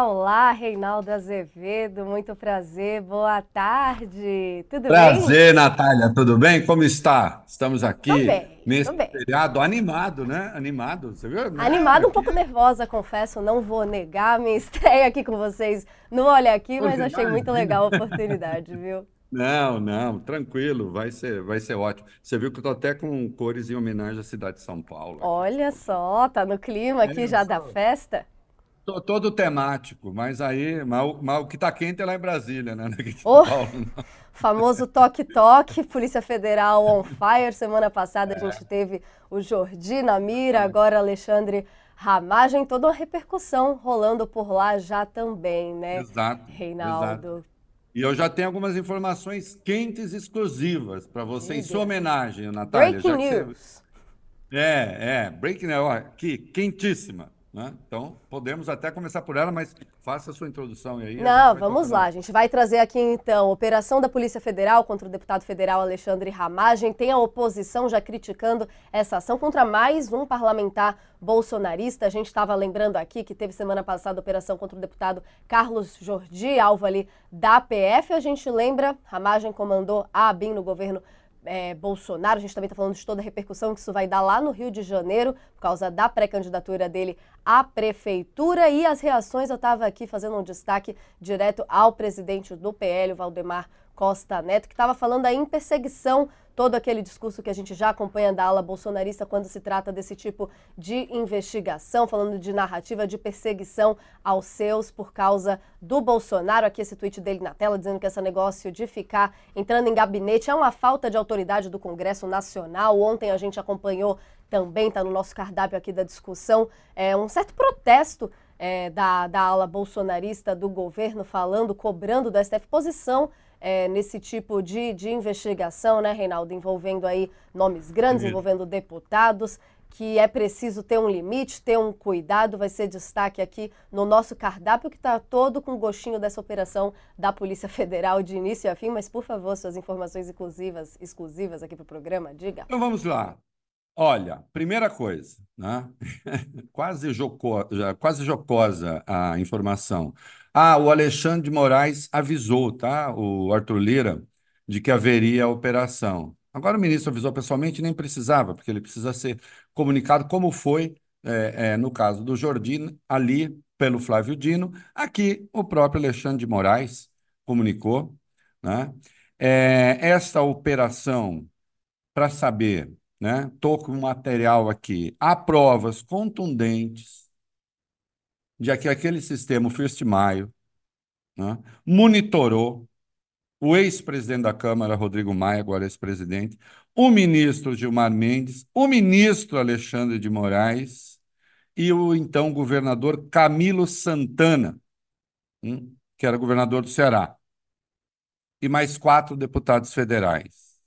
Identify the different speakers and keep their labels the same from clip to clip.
Speaker 1: Olá, Reinaldo Azevedo, muito prazer, boa tarde, tudo
Speaker 2: Prazer,
Speaker 1: bem?
Speaker 2: Prazer, Natália, tudo bem? Como está? Estamos
Speaker 1: Tô
Speaker 2: aqui
Speaker 1: bem,
Speaker 2: nesse
Speaker 1: bem.
Speaker 2: feriado animado, né? Animado, você viu? É,
Speaker 1: Animada, um pouco nervosa, confesso, não vou negar minha estreia aqui com vocês no Olha Aqui, mas achei muito legal a oportunidade, viu?
Speaker 2: Não, não, tranquilo, vai ser, vai ser ótimo. Você viu que eu tô até com cores em homenagem à cidade de São Paulo aqui.
Speaker 1: Olha só, tá no clima
Speaker 2: É,
Speaker 1: aqui
Speaker 2: eu
Speaker 1: já da festa?
Speaker 2: Tô todo temático, mas aí, mas o que tá quente é lá em Brasília, né? São
Speaker 1: Oh,
Speaker 2: Paulo,
Speaker 1: famoso toque-toque, Polícia Federal on fire. Semana passada a gente teve o Jordi na mira, agora Alexandre Ramagem, toda uma repercussão rolando por lá já também, né,
Speaker 2: Exato, exato.
Speaker 1: Reinaldo?
Speaker 2: E eu já tenho algumas informações quentes exclusivas para você, em sua homenagem, Natália,
Speaker 1: Breaking
Speaker 2: que você
Speaker 1: news.
Speaker 2: É, é, Breaking News, aqui, quentíssima, né? Então, podemos até começar por ela, mas faça a sua introdução aí
Speaker 1: Não, vamos lá. A gente vai trazer aqui então operação da Polícia Federal contra o deputado federal Alexandre Ramagem. Tem a oposição já criticando essa ação contra mais um parlamentar bolsonarista. A gente estava lembrando aqui que teve semana passada operação contra o deputado Carlos Jordi, alvo ali da PF. A gente lembra, Ramagem comandou a ABIN no governo é, Bolsonaro. A gente também está falando de toda a repercussão que isso vai dar lá no Rio de Janeiro, por causa da pré-candidatura dele à prefeitura. E as reações, eu estava aqui fazendo um destaque direto ao presidente do PL, Valdemar Costa Neto, que estava falando aí em perseguição, todo aquele discurso que a gente já acompanha da ala bolsonarista quando se trata desse tipo de investigação, falando de narrativa de perseguição aos seus por causa do Bolsonaro. Aqui esse tweet dele na tela dizendo que esse negócio de ficar entrando em gabinete é uma falta de autoridade do Congresso Nacional. Ontem a gente acompanhou também, está no nosso cardápio aqui da discussão, é, um certo protesto é, da, da ala bolsonarista do governo falando, cobrando do STF posição é, nesse tipo de, de investigação, né, Reinaldo, envolvendo aí nomes grandes,
Speaker 2: Isso.
Speaker 1: envolvendo deputados, que é preciso ter um limite, ter um cuidado, vai ser destaque aqui no nosso cardápio, que está todo com gostinho dessa operação da Polícia Federal de início a fim, mas por favor, suas informações exclusivas, exclusivas aqui para o programa, diga.
Speaker 2: Então vamos lá. Olha, primeira coisa, né? Quase joco, já- quase jocosa a informação. Ah, o Alexandre de Moraes avisou, tá? O Arthur Lira, de que haveria a operação. Agora o ministro avisou pessoalmente, nem precisava, porque ele precisa ser comunicado como foi, é, é, no caso do Jordi, ali pelo Flávio Dino. Aqui o próprio Alexandre de Moraes comunicou, né? É, esta operação para saber, né? Estou com material aqui. Há provas contundentes de que aquele sistema, o First Maio, né, monitorou o ex-presidente da Câmara, Rodrigo Maia, agora ex-presidente, o ministro Gilmar Mendes, o ministro Alexandre de Moraes e o então governador Camilo Santana, hum, que era governador do Ceará, e mais quatro deputados federais.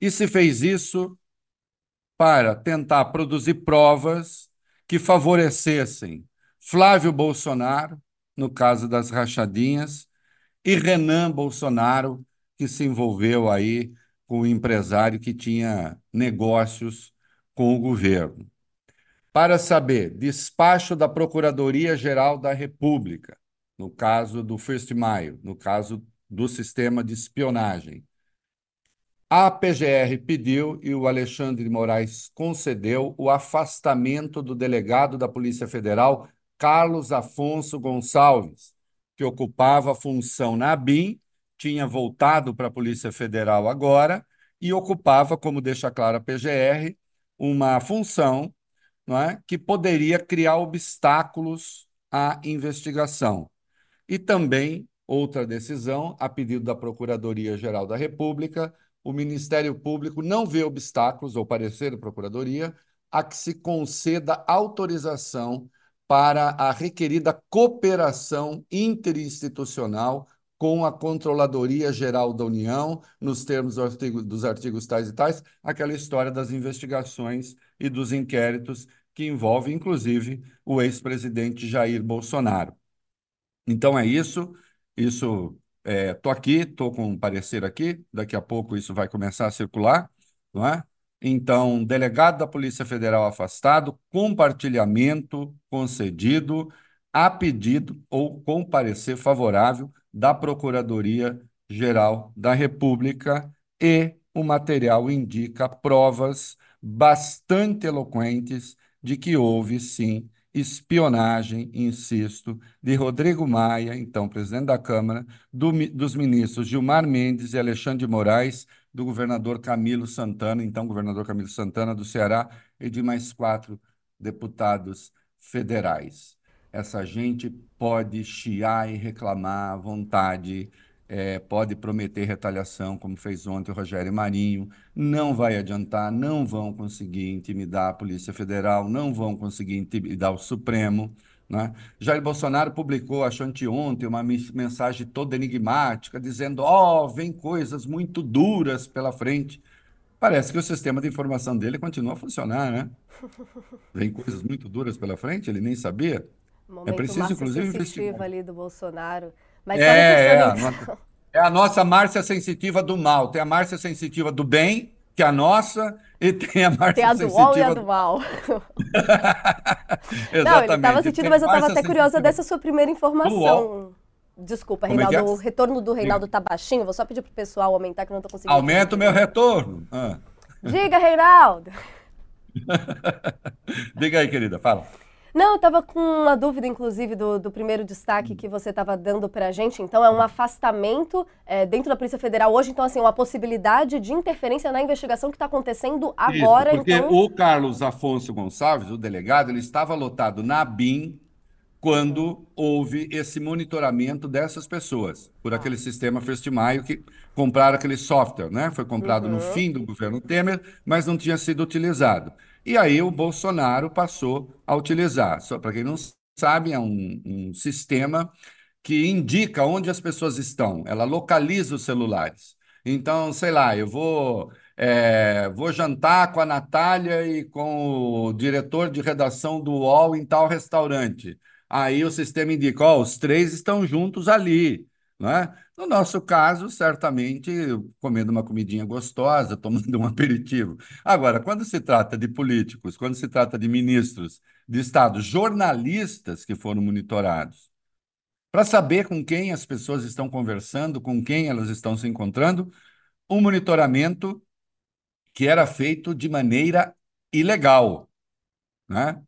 Speaker 2: E se fez isso para tentar produzir provas que favorecessem Flávio Bolsonaro, no caso das rachadinhas, e Renan Bolsonaro, que se envolveu aí com o empresário que tinha negócios com o governo. Para saber, despacho da Procuradoria-Geral da República, no caso do First Maio, no caso do sistema de espionagem. A PGR pediu e o Alexandre de Moraes concedeu o afastamento do delegado da Polícia Federal, Carlos Afonso Gonçalves, que ocupava a função na ABIN, tinha voltado para a Polícia Federal agora e ocupava, como deixa claro a PGR, uma função não é, que poderia criar obstáculos à investigação. E também, outra decisão, a pedido da Procuradoria-Geral da República, o Ministério Público não vê obstáculos, ou parecer da Procuradoria, a que se conceda autorização para a requerida cooperação interinstitucional com a Controladoria Geral da União, nos termos do artigo- dos artigos tais e tais, aquela história das investigações e dos inquéritos que envolve, inclusive, o ex-presidente Jair Bolsonaro. Então é isso. Isso estou aqui, estou com um parecer aqui. Daqui a pouco isso vai começar a circular, não é? Então, delegado da Polícia Federal afastado, compartilhamento concedido, a pedido ou com parecer favorável da Procuradoria-Geral da República e o material indica provas bastante eloquentes de que houve, sim, espionagem, insisto, de Rodrigo Maia, então presidente da Câmara, do, dos ministros Gilmar Mendes e Alexandre de Moraes, do governador Camilo Santana, então governador Camilo Santana do Ceará, e de mais quatro deputados federais. Essa gente pode chiar e reclamar à vontade, é, pode prometer retaliação, como fez ontem o Rogério Marinho, não vai adiantar, não vão conseguir intimidar a Polícia Federal, não vão conseguir intimidar o Supremo. Né? Jair Bolsonaro publicou, acho anteontem, uma mensagem toda enigmática, dizendo: Ó, oh, vem coisas muito duras pela frente. Parece que o sistema de informação dele continua a funcionar, né? Vem coisas muito duras pela frente, ele nem sabia.
Speaker 1: Momento é preciso, inclusive, investigar. ali do Bolsonaro.
Speaker 2: Mas é, é, a nossa, é a nossa Márcia sensitiva do mal. Tem a Márcia sensitiva do bem, que é a nossa, e tem a Márcia
Speaker 1: tem a do e a do mal. Exatamente. Não, ele estava sentindo, mas eu estava até curiosa dessa sua primeira informação. Desculpa, Como Reinaldo, é é? o retorno do Reinaldo tá baixinho. Vou só pedir pro pessoal aumentar, que eu não estou conseguindo.
Speaker 2: Aumenta o meu retorno. Ah.
Speaker 1: Diga, Reinaldo.
Speaker 2: Diga aí, querida, fala.
Speaker 1: Não, eu estava com uma dúvida, inclusive, do, do primeiro destaque que você estava dando para a gente. Então, é um afastamento é, dentro da Polícia Federal hoje. Então, assim, uma possibilidade de interferência na investigação que está acontecendo agora.
Speaker 2: Isso, porque
Speaker 1: então...
Speaker 2: o Carlos Afonso Gonçalves, o delegado, ele estava lotado na BIM quando houve esse monitoramento dessas pessoas por aquele sistema First Maio que compraram aquele software, né? Foi comprado uhum. no fim do governo Temer, mas não tinha sido utilizado. E aí o Bolsonaro passou a utilizar. Só para quem não sabe, é um, um sistema que indica onde as pessoas estão. Ela localiza os celulares. Então, sei lá, eu vou é, vou jantar com a Natália e com o diretor de redação do UOL em tal restaurante. Aí o sistema indica, ó, os três estão juntos ali. Né? No nosso caso, certamente comendo uma comidinha gostosa, tomando um aperitivo. Agora, quando se trata de políticos, quando se trata de ministros de Estado, jornalistas que foram monitorados, para saber com quem as pessoas estão conversando, com quem elas estão se encontrando, um monitoramento que era feito de maneira ilegal. Né?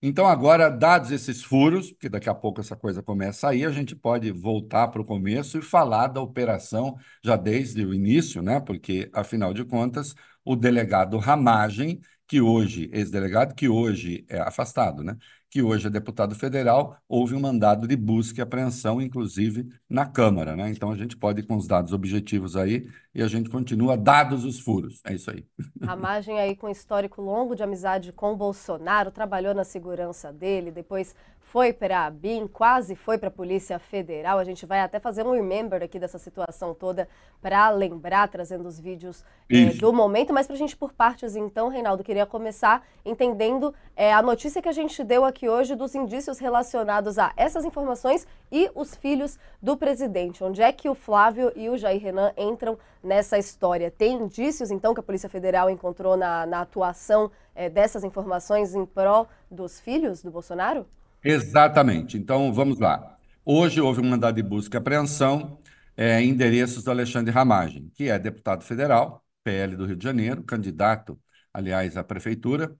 Speaker 2: Então, agora, dados esses furos, porque daqui a pouco essa coisa começa aí, a gente pode voltar para o começo e falar da operação já desde o início, né? Porque, afinal de contas, o delegado Ramagem, que hoje, ex-delegado, que hoje é afastado, né? Que hoje é deputado federal, houve um mandado de busca e apreensão, inclusive na Câmara. Né? Então a gente pode ir com os dados objetivos aí e a gente continua dados os furos. É isso aí.
Speaker 1: A margem aí com histórico longo de amizade com Bolsonaro, trabalhou na segurança dele, depois foi para a BIM, quase foi para a Polícia Federal. A gente vai até fazer um remember aqui dessa situação toda para lembrar, trazendo os vídeos é, do momento. Mas para a gente por partes, então, Reinaldo, queria começar entendendo é, a notícia que a gente deu aqui hoje dos indícios relacionados a essas informações e os filhos do presidente. Onde é que o Flávio e o Jair Renan entram nessa história? Tem indícios, então, que a Polícia Federal encontrou na, na atuação é, dessas informações em prol dos filhos do Bolsonaro?
Speaker 2: Exatamente. Então, vamos lá. Hoje houve um mandado de busca e apreensão é, em endereços do Alexandre Ramagem, que é deputado federal, PL do Rio de Janeiro, candidato, aliás, à prefeitura.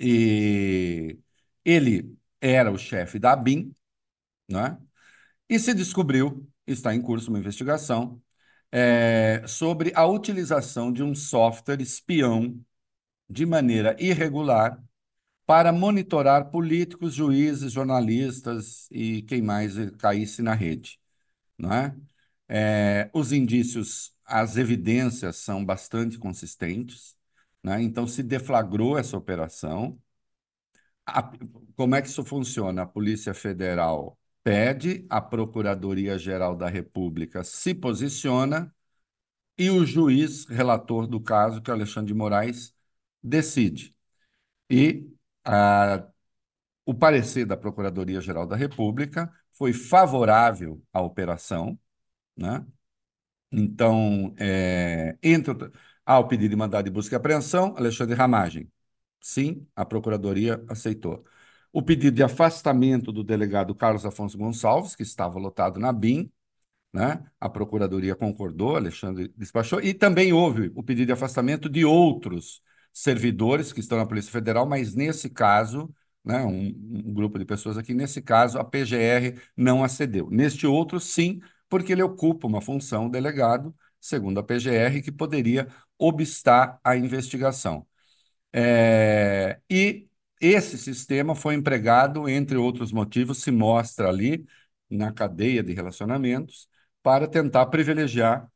Speaker 2: E ele era o chefe da ABIN, né? e se descobriu, está em curso uma investigação, é, sobre a utilização de um software espião de maneira irregular para monitorar políticos, juízes, jornalistas e quem mais caísse na rede. Não é? É, os indícios, as evidências são bastante consistentes, né? então se deflagrou essa operação. A, como é que isso funciona? A Polícia Federal pede, a Procuradoria-Geral da República se posiciona e o juiz relator do caso, que é Alexandre de Moraes, decide. E o parecer da Procuradoria-Geral da República foi favorável à operação, né? Então, é, entre, ao pedido de mandado de busca e apreensão, Alexandre Ramagem. Sim, a Procuradoria aceitou. o pedido de afastamento do delegado Carlos Afonso Gonçalves, que estava lotado na BIM, né? A Procuradoria concordou, Alexandre despachou, e também houve o pedido de afastamento de outros servidores que estão na Polícia Federal, mas nesse caso, né, um, um grupo de pessoas aqui, nesse caso, a PGR não acedeu. Neste outro, sim, porque ele ocupa uma função delegado, segundo a PGR, que poderia obstar a investigação. É, e esse sistema foi empregado, entre outros motivos, se mostra ali na cadeia de relacionamentos, para tentar privilegiar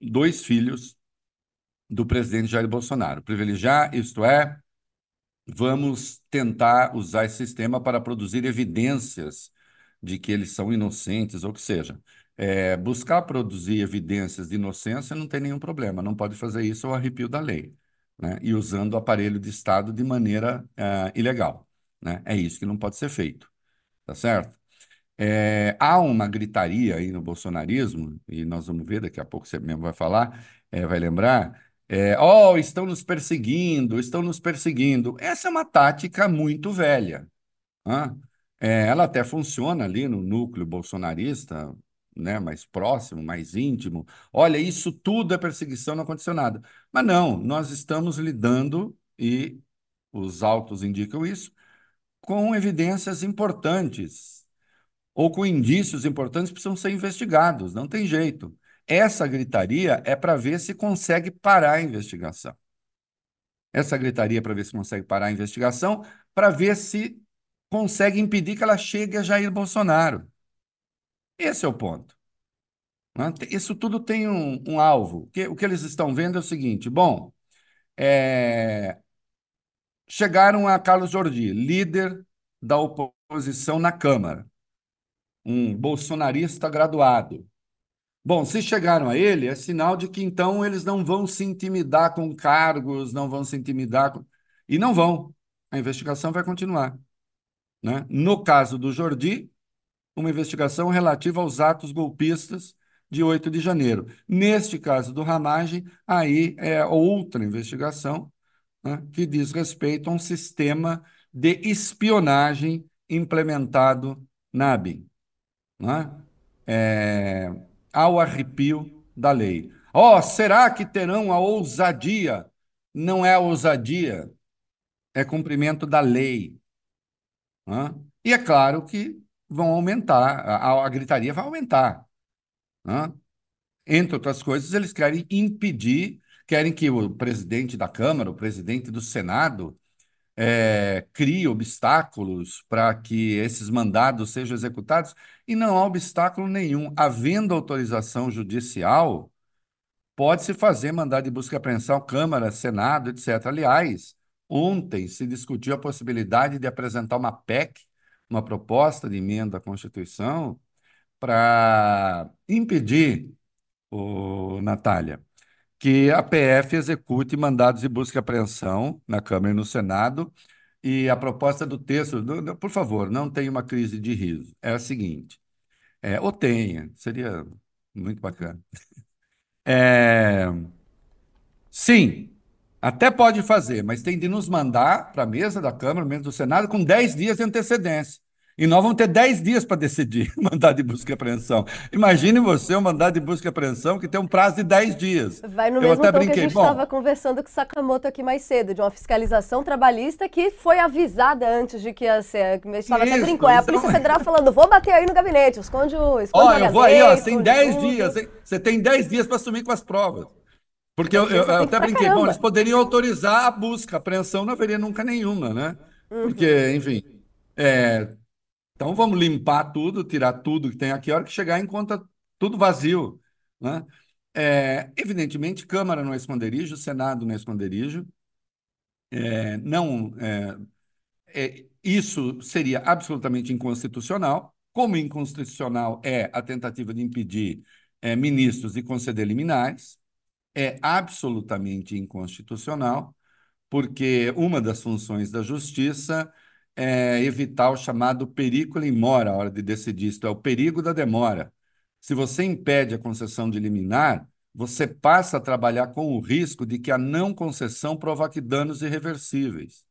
Speaker 2: dois filhos do presidente Jair Bolsonaro. Privilegiar, isto é, vamos tentar usar esse sistema para produzir evidências de que eles são inocentes ou que seja. É, buscar produzir evidências de inocência não tem nenhum problema, não pode fazer isso ao arrepio da lei, né? e usando o aparelho de Estado de maneira uh, ilegal. Né? É isso que não pode ser feito, tá certo? É, há uma gritaria aí no bolsonarismo, e nós vamos ver, daqui a pouco você mesmo vai falar, é, vai lembrar, é, oh, estão nos perseguindo, estão nos perseguindo. Essa é uma tática muito velha. Né? É, ela até funciona ali no núcleo bolsonarista, né, mais próximo, mais íntimo. Olha, isso tudo é perseguição, não aconteceu nada. Mas não, nós estamos lidando, e os autos indicam isso, com evidências importantes ou com indícios importantes precisam ser investigados, não tem jeito. Essa gritaria é para ver se consegue parar a investigação. Essa gritaria é para ver se consegue parar a investigação, para ver se consegue impedir que ela chegue a Jair Bolsonaro. Esse é o ponto. Né? Isso tudo tem um, um alvo. O que, eles estão vendo é o seguinte: bom, é... chegaram a Carlos Jordi, líder da oposição na Câmara um bolsonarista graduado. Bom, se chegaram a ele, é sinal de que então eles não vão se intimidar com cargos, não vão se intimidar com... E não vão. A investigação vai continuar. Né? No caso do Jordi, uma investigação relativa aos atos golpistas de 8 de janeiro. Neste caso do Ramagem, aí é outra investigação né, que diz respeito a um sistema de espionagem implementado na ABIN né? é, ao arrepio da lei. Oh, será que terão a ousadia? Não é ousadia, é cumprimento da lei. Né? E é claro que vão aumentar, a, a gritaria vai aumentar. Né? Entre outras coisas, eles querem impedir, querem que o presidente da Câmara, o presidente do Senado, é, cria obstáculos para que esses mandados sejam executados, e não há obstáculo nenhum. Havendo autorização judicial, pode-se fazer mandado de busca e apreensão, Câmara, Senado, etc. Aliás, ontem se discutiu a possibilidade de apresentar uma PEC, uma proposta de emenda à Constituição, para impedir, o Natália, que a PF execute mandados de busca e apreensão na Câmara e no Senado. E a proposta do texto, por favor, não tenha uma crise de riso. É a seguinte: é, ou tenha, seria muito bacana. É, sim, até pode fazer, mas tem de nos mandar para a mesa da Câmara, mesa do Senado, com 10 dias de antecedência. E nós vamos ter 10 dias para decidir o mandado de busca e apreensão. Imagine você um mandado de busca e apreensão que tem um prazo de 10 dias.
Speaker 1: Vai no Eu mesmo até brinquei. que a gente estava conversando com o Sakamoto aqui mais cedo, de uma fiscalização trabalhista que foi avisada antes de que ia ser. A gente estava até brincando. É a Polícia Federal falando, vou bater aí no gabinete, esconde o esconde
Speaker 2: Ó, eu vou aí, ó, tem 10 dias. Você tem 10 dias para assumir com as provas. Porque eu, eu, eu até brinquei, bom, eles poderiam autorizar a busca, a apreensão não haveria nunca nenhuma, né? Uhum. Porque, enfim, é, então vamos limpar tudo, tirar tudo que tem aqui, a hora que chegar encontra tudo vazio. Né? É, evidentemente, Câmara não é esconderijo, Senado não é esconderijo. É, não, é, é, isso seria absolutamente inconstitucional, como inconstitucional é a tentativa de impedir é, ministros de conceder liminares, é absolutamente inconstitucional, porque uma das funções da justiça é, evitar o chamado perigo in mora, a hora de decidir, isto é, o perigo da demora. Se você impede a concessão de liminar, você passa a trabalhar com o risco de que a não concessão provoque danos irreversíveis.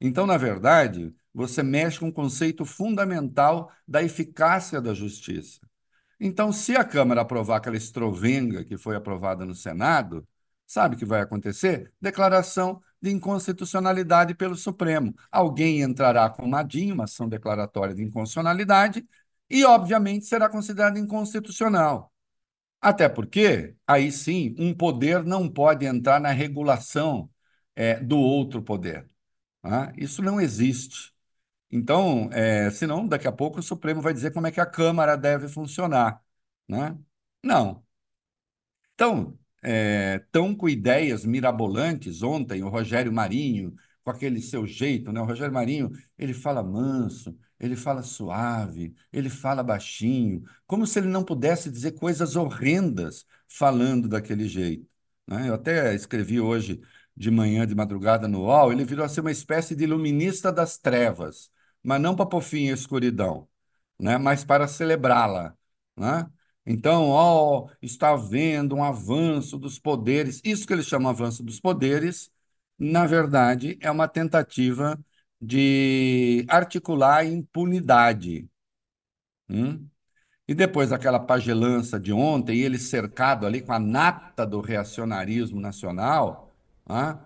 Speaker 2: Então, na verdade, você mexe com um conceito fundamental da eficácia da justiça. Então, se a Câmara aprovar aquela estrovenga que foi aprovada no Senado, sabe o que vai acontecer? Declaração de inconstitucionalidade pelo Supremo. Alguém entrará com uma uma ação declaratória de inconstitucionalidade, e, obviamente, será considerada inconstitucional. Até porque, aí sim, um poder não pode entrar na regulação é, do outro poder. Tá? Isso não existe. Então, é, senão, daqui a pouco o Supremo vai dizer como é que a Câmara deve funcionar. Né? Não. Então, é, com ideias mirabolantes. Ontem, o Rogério Marinho, com aquele seu jeito, né? O Rogério Marinho, ele fala manso, ele fala suave, ele fala baixinho, como se ele não pudesse dizer coisas horrendas falando daquele jeito. Né? Eu até escrevi hoje de manhã, de madrugada no UOL, ele virou a ser uma espécie de iluminista das trevas, mas não para pôr fim à escuridão, né? mas para celebrá-la. Né? Então, ó, está havendo um avanço dos poderes. Isso que eles chamam avanço dos poderes, na verdade, é uma tentativa de articular impunidade. Hum? E depois daquela pagelança de ontem, ele cercado ali com a nata do reacionarismo nacional. Ah,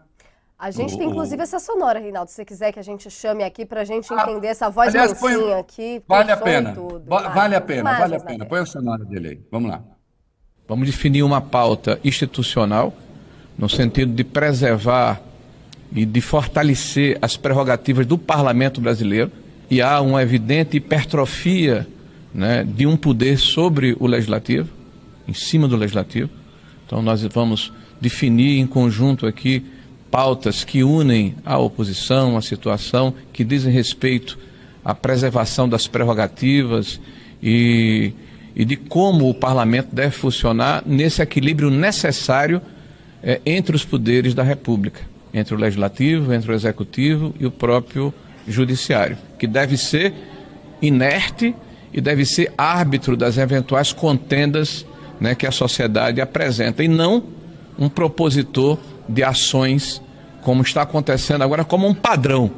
Speaker 1: a gente o, tem inclusive o... essa sonora, Reinaldo, se você quiser que a gente chame aqui para a gente ah, entender essa voz aliás, mansinha põe... aqui.
Speaker 2: Vale a pena. Tudo, vale a pena, vale a pena. Põe a sonora dele aí. Vamos lá.
Speaker 3: Vamos definir uma pauta institucional no sentido de preservar e de fortalecer as prerrogativas do parlamento brasileiro. E há uma evidente hipertrofia né, de um poder sobre o legislativo, em cima do legislativo. Então, nós vamos definir em conjunto aqui pautas que unem a oposição, a situação, que dizem respeito à preservação das prerrogativas e, e de como o parlamento deve funcionar nesse equilíbrio necessário é, entre os poderes da República entre o legislativo, entre o executivo e o próprio judiciário, que deve ser inerte e deve ser árbitro das eventuais contendas né, que a sociedade apresenta e não um propositor de ações como está acontecendo agora como um padrão.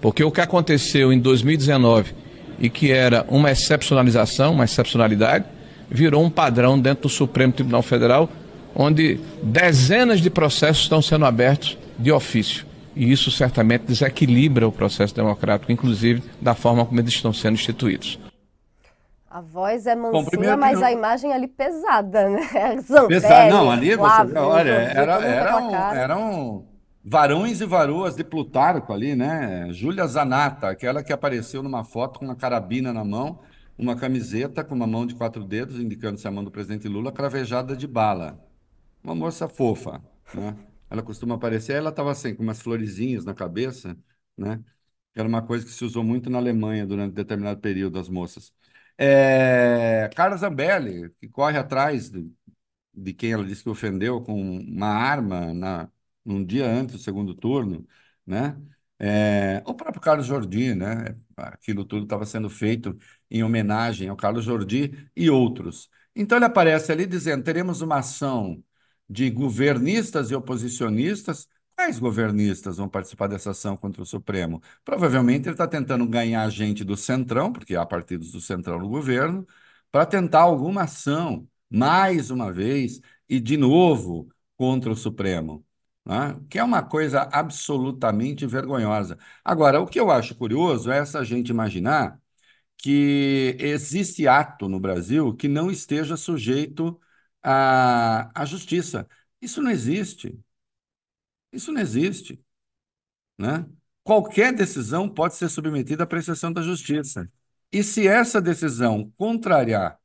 Speaker 3: Porque o que aconteceu em 2019 e que era uma excepcionalização, uma excepcionalidade, virou um padrão dentro do Supremo Tribunal Federal, onde dezenas de processos estão sendo abertos de ofício. E isso certamente desequilibra o processo democrático, inclusive da forma como eles estão sendo instituídos.
Speaker 1: A voz é mansinha, mas não... a imagem ali pesada, né?
Speaker 2: Pesada, não, ali você, olha, era, eram, eram varões e varoas de Plutarco ali, né? Júlia Zanata, aquela que apareceu numa foto com uma carabina na mão, uma camiseta com uma mão de quatro dedos, indicando-se a mão do presidente Lula, cravejada de bala. Uma moça fofa, né? ela costuma aparecer, ela estava assim, com umas florezinhas na cabeça, né? Era uma coisa que se usou muito na Alemanha durante determinado período, as moças. É, Carla Zambelli, que corre atrás de, de quem ela disse que ofendeu com uma arma na, num dia antes do segundo turno, né? É, o próprio Carlos Jordi, né? Aquilo tudo estava sendo feito em homenagem ao Carlos Jordi e outros. Então ele aparece ali dizendo: teremos uma ação de governistas e oposicionistas. Quais governistas vão participar dessa ação contra o Supremo? Provavelmente ele está tentando ganhar gente do Centrão, porque há partidos do Centrão no governo, para tentar alguma ação, mais uma vez, e de novo, contra o Supremo. Né? Que é uma coisa absolutamente vergonhosa. Agora, o que eu acho curioso é essa gente imaginar que existe ato no Brasil que não esteja sujeito a, a justiça. Isso não existe. Isso não existe. Né? Qualquer decisão pode ser submetida à apreciação da justiça. E se essa decisão contrariar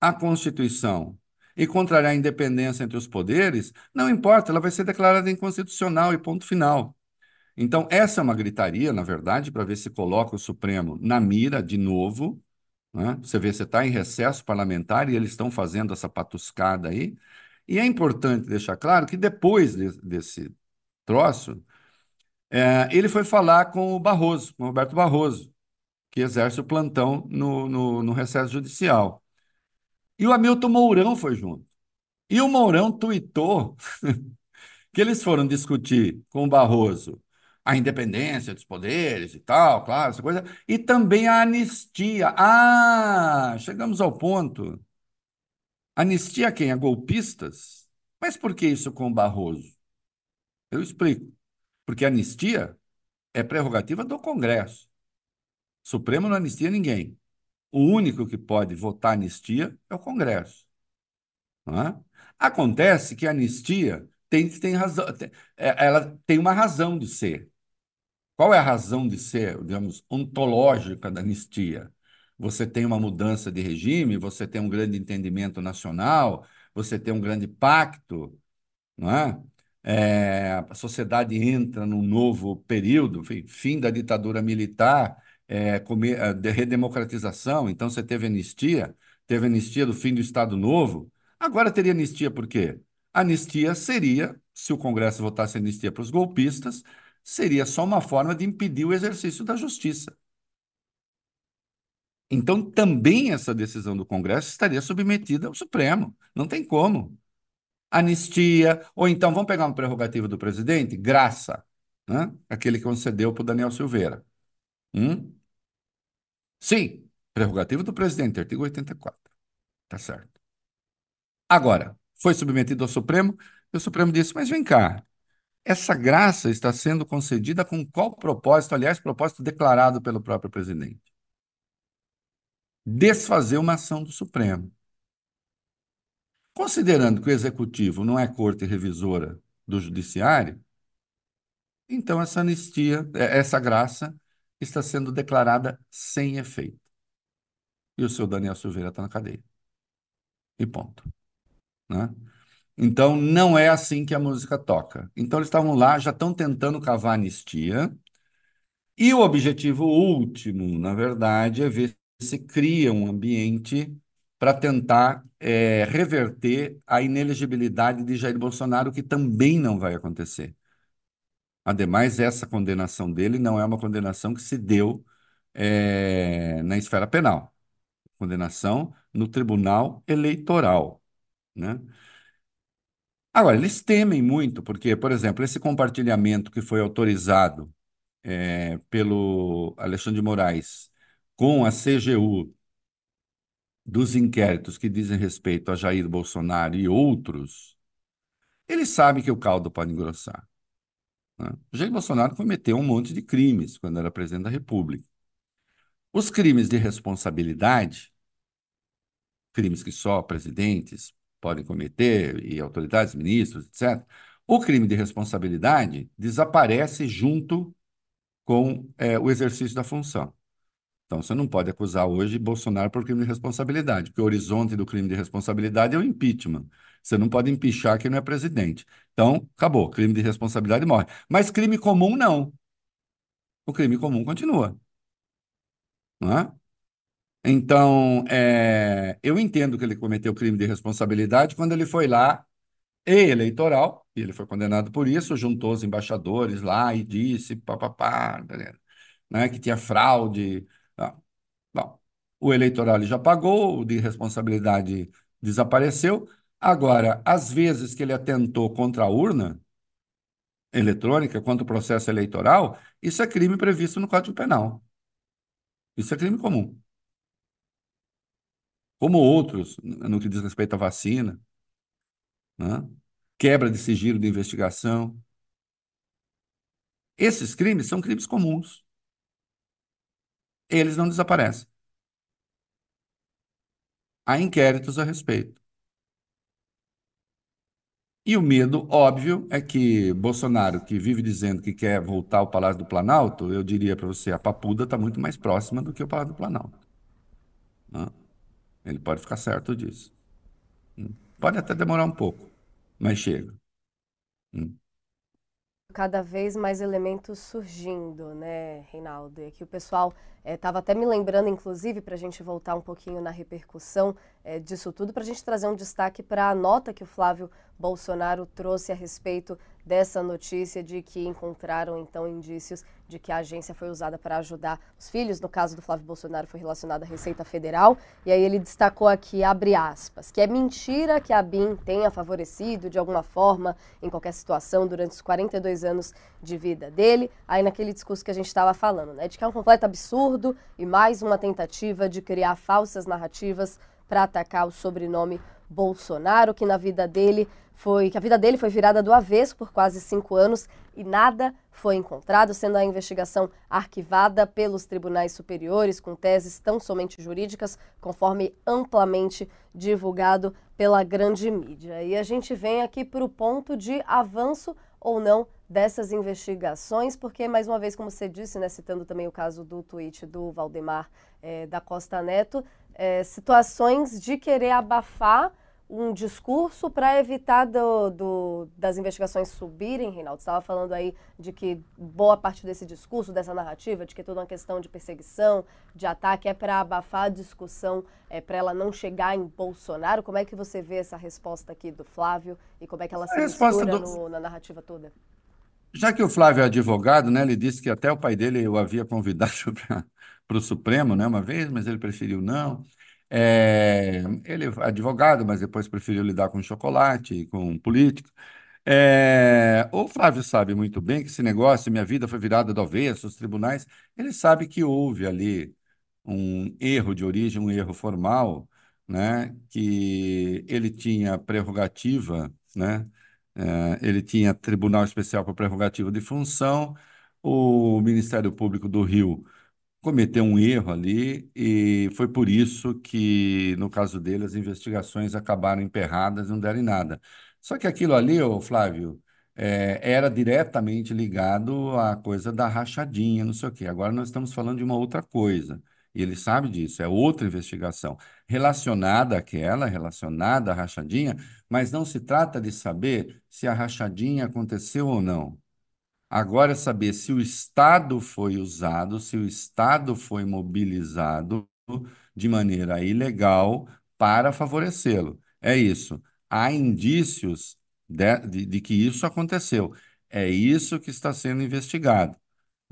Speaker 2: a Constituição e contrariar a independência entre os poderes, não importa, ela vai ser declarada inconstitucional e ponto final. Então, essa é uma gritaria, na verdade, para ver se coloca o Supremo na mira de novo né? Você vê, você está em recesso parlamentar e eles estão fazendo essa patuscada aí. E é importante deixar claro que depois de, desse troço, é, ele foi falar com o Barroso, com o Roberto Barroso, que exerce o plantão no, no, no recesso judicial. E o Hamilton Mourão foi junto. E o Mourão tuitou que eles foram discutir com o Barroso a independência dos poderes e tal, claro, essa coisa, e também a anistia. Ah, chegamos ao ponto. Anistia quem? A golpistas? Mas por que isso com Barroso? Eu explico. Porque anistia é prerrogativa do Congresso. O Supremo não anistia ninguém. O único que pode votar anistia é o Congresso. É? Acontece que a anistia tem, tem razão, tem, é, ela tem uma razão de ser. Qual é a razão de ser, digamos, ontológica da anistia? Você tem uma mudança de regime, você tem um grande entendimento nacional, você tem um grande pacto, não é? É, a sociedade entra num novo período, fim da ditadura militar, é, é, de redemocratização, então você teve anistia, teve anistia do fim do Estado Novo, agora teria anistia por quê? Anistia seria, se o Congresso votasse anistia para os golpistas, seria só uma forma de impedir o exercício da justiça. Então, também essa decisão do Congresso estaria submetida ao Supremo. Não tem como. Anistia, ou então vamos pegar uma prerrogativa do presidente? Graça, né? aquele que concedeu para o Daniel Silveira. Hum? Sim, prerrogativa do presidente, artigo 84. Tá certo. Agora, foi submetido ao Supremo, e o Supremo disse: mas vem cá, essa graça está sendo concedida com qual propósito? Aliás, propósito declarado pelo próprio presidente. Desfazer uma ação do Supremo. Considerando que o executivo não é corte revisora do judiciário, então essa anistia, é, essa graça, está sendo declarada sem efeito. E o seu Daniel Silveira está na cadeia. E ponto. Né? Então, não é assim que a música toca. Então, eles estavam lá, já estão tentando cavar anistia. E o objetivo último, na verdade, é ver se cria um ambiente para tentar é, reverter a inelegibilidade de Jair Bolsonaro, que também não vai acontecer. Ademais, essa condenação dele não é uma condenação que se deu é, na esfera penal. Condenação no Tribunal Eleitoral. Né? Agora, eles temem muito, porque, por exemplo, esse compartilhamento que foi autorizado é, pelo Alexandre de Moraes com a CGU dos inquéritos que dizem respeito a Jair Bolsonaro e outros, eles sabem que o caldo pode engrossar. Né? Jair Bolsonaro cometeu um monte de crimes quando era presidente da República. Os crimes de responsabilidade, crimes que só presidentes, podem cometer, e autoridades, ministros, etc., o crime de responsabilidade desaparece junto com é, o exercício da função. Então, você não pode acusar hoje Bolsonaro por crime de responsabilidade, porque o horizonte do crime de responsabilidade é o impeachment. Você não pode empichar quem não é presidente. Então, acabou. Crime de responsabilidade morre. Mas crime comum, não. O crime comum continua. Não é? Então, é, eu entendo que ele cometeu crime de responsabilidade quando ele foi lá, eleitoral, e ele foi condenado por isso, juntou os embaixadores lá e disse, papapá, né, que tinha fraude. Ah, bom, o eleitoral ele já pagou, o de responsabilidade desapareceu. Agora, às vezes que ele atentou contra a urna eletrônica, contra o processo eleitoral, isso é crime previsto no Código Penal. Isso é crime comum como outros, no que diz respeito à vacina, né? quebra de sigilo de investigação. Esses crimes são crimes comuns. Eles não desaparecem. Há inquéritos a respeito. E o medo, óbvio, é que Bolsonaro, que vive dizendo que quer voltar ao Palácio do Planalto, eu diria para você, a Papuda está muito mais próxima do que o Palácio do Planalto. Né? Ele pode ficar certo disso. Hum. Pode até demorar um pouco, mas chega.
Speaker 1: Cada vez mais elementos surgindo, né, Reinaldo? E aqui o pessoal estava eh, até me lembrando, inclusive, para a gente voltar um pouquinho na repercussão é, disso tudo, para a gente trazer um destaque para a nota que o Flávio Bolsonaro trouxe a respeito dessa notícia de que encontraram então indícios de que a agência foi usada para ajudar os filhos. No caso do Flávio Bolsonaro, foi relacionado à Receita Federal. E aí ele destacou aqui, abre aspas, que é mentira que a BIM tenha favorecido de alguma forma, em qualquer situação, durante os 42 anos de vida dele. Aí naquele discurso que a gente estava falando, né? De que é um completo absurdo e mais uma tentativa de criar falsas narrativas para atacar o sobrenome Bolsonaro, que na vida dele foi que a vida dele foi virada do avesso por quase cinco anos e nada foi encontrado, sendo a investigação arquivada pelos tribunais superiores com teses tão somente jurídicas, conforme amplamente divulgado pela grande mídia. E a gente vem aqui para o ponto de avanço ou não dessas investigações, porque, mais uma vez, como você disse, né, citando também o caso do tweet do Valdemar é, da Costa Neto, é, situações de querer abafar um discurso para evitar do, do, das investigações subirem, Reinaldo? Você estava falando aí de que boa parte desse discurso, dessa narrativa, de que é toda uma questão de perseguição, de ataque, é para abafar a discussão, é para ela não chegar em Bolsonaro. Como é que você vê essa resposta aqui do Flávio e como é que ela se mistura do... no, na narrativa toda?
Speaker 2: Já que o Flávio é advogado, né, ele disse que até o pai dele o havia convidado para o Supremo né, uma vez, mas ele preferiu não. É, ele é advogado, mas depois preferiu lidar com chocolate, com político. É, o Flávio sabe muito bem que esse negócio, minha vida foi virada do avesso, os tribunais, ele sabe que houve ali um erro de origem, um erro formal, né, que ele tinha prerrogativa, né, é, ele tinha Tribunal Especial para Prerrogativa de Função, o Ministério Público do Rio cometeu um erro ali e foi por isso que, no caso dele, as investigações acabaram emperradas e não deram em nada. Só que aquilo ali, ô Flávio, é, era diretamente ligado à coisa da rachadinha, não sei o quê. Agora nós estamos falando de uma outra coisa. E ele sabe disso, é outra investigação relacionada àquela, relacionada à rachadinha, mas não se trata de saber se a rachadinha aconteceu ou não. Agora é saber se o Estado foi usado, se o Estado foi mobilizado de maneira ilegal para favorecê-lo. É isso. Há indícios de, de, de, que isso aconteceu. É isso que está sendo investigado.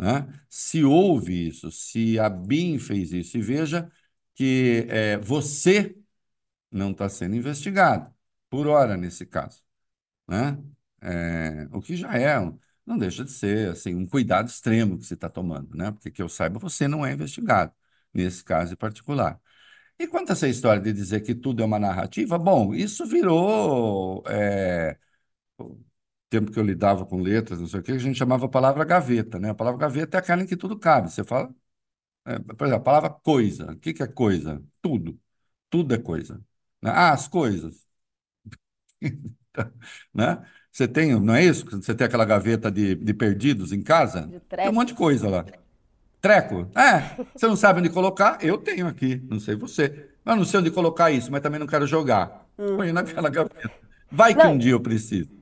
Speaker 2: Né? Se houve isso, se a BIM fez isso, e veja que é, você não está sendo investigado, por hora nesse caso. Né? É, o que já é não deixa de ser assim, um cuidado extremo que você está tomando, né? Porque que eu saiba, você não é investigado nesse caso em particular. E quanto a essa história de dizer que tudo é uma narrativa, bom, isso virou. É, tempo que eu lidava com letras, não sei o que, a gente chamava a palavra gaveta, né? A palavra gaveta é aquela em que tudo cabe. Você fala, é, por exemplo, a palavra coisa. O que, que é coisa? Tudo. Tudo é coisa. Né? Ah, as coisas. né? Você tem, não é isso? Você tem aquela gaveta de, de perdidos em casa? De tem um monte de coisa lá. Treco? É, você não sabe onde colocar? Eu tenho aqui, não sei você. Eu não sei onde colocar isso, mas também não quero jogar. Uhum. Põe naquela gaveta. Vai que um dia eu preciso.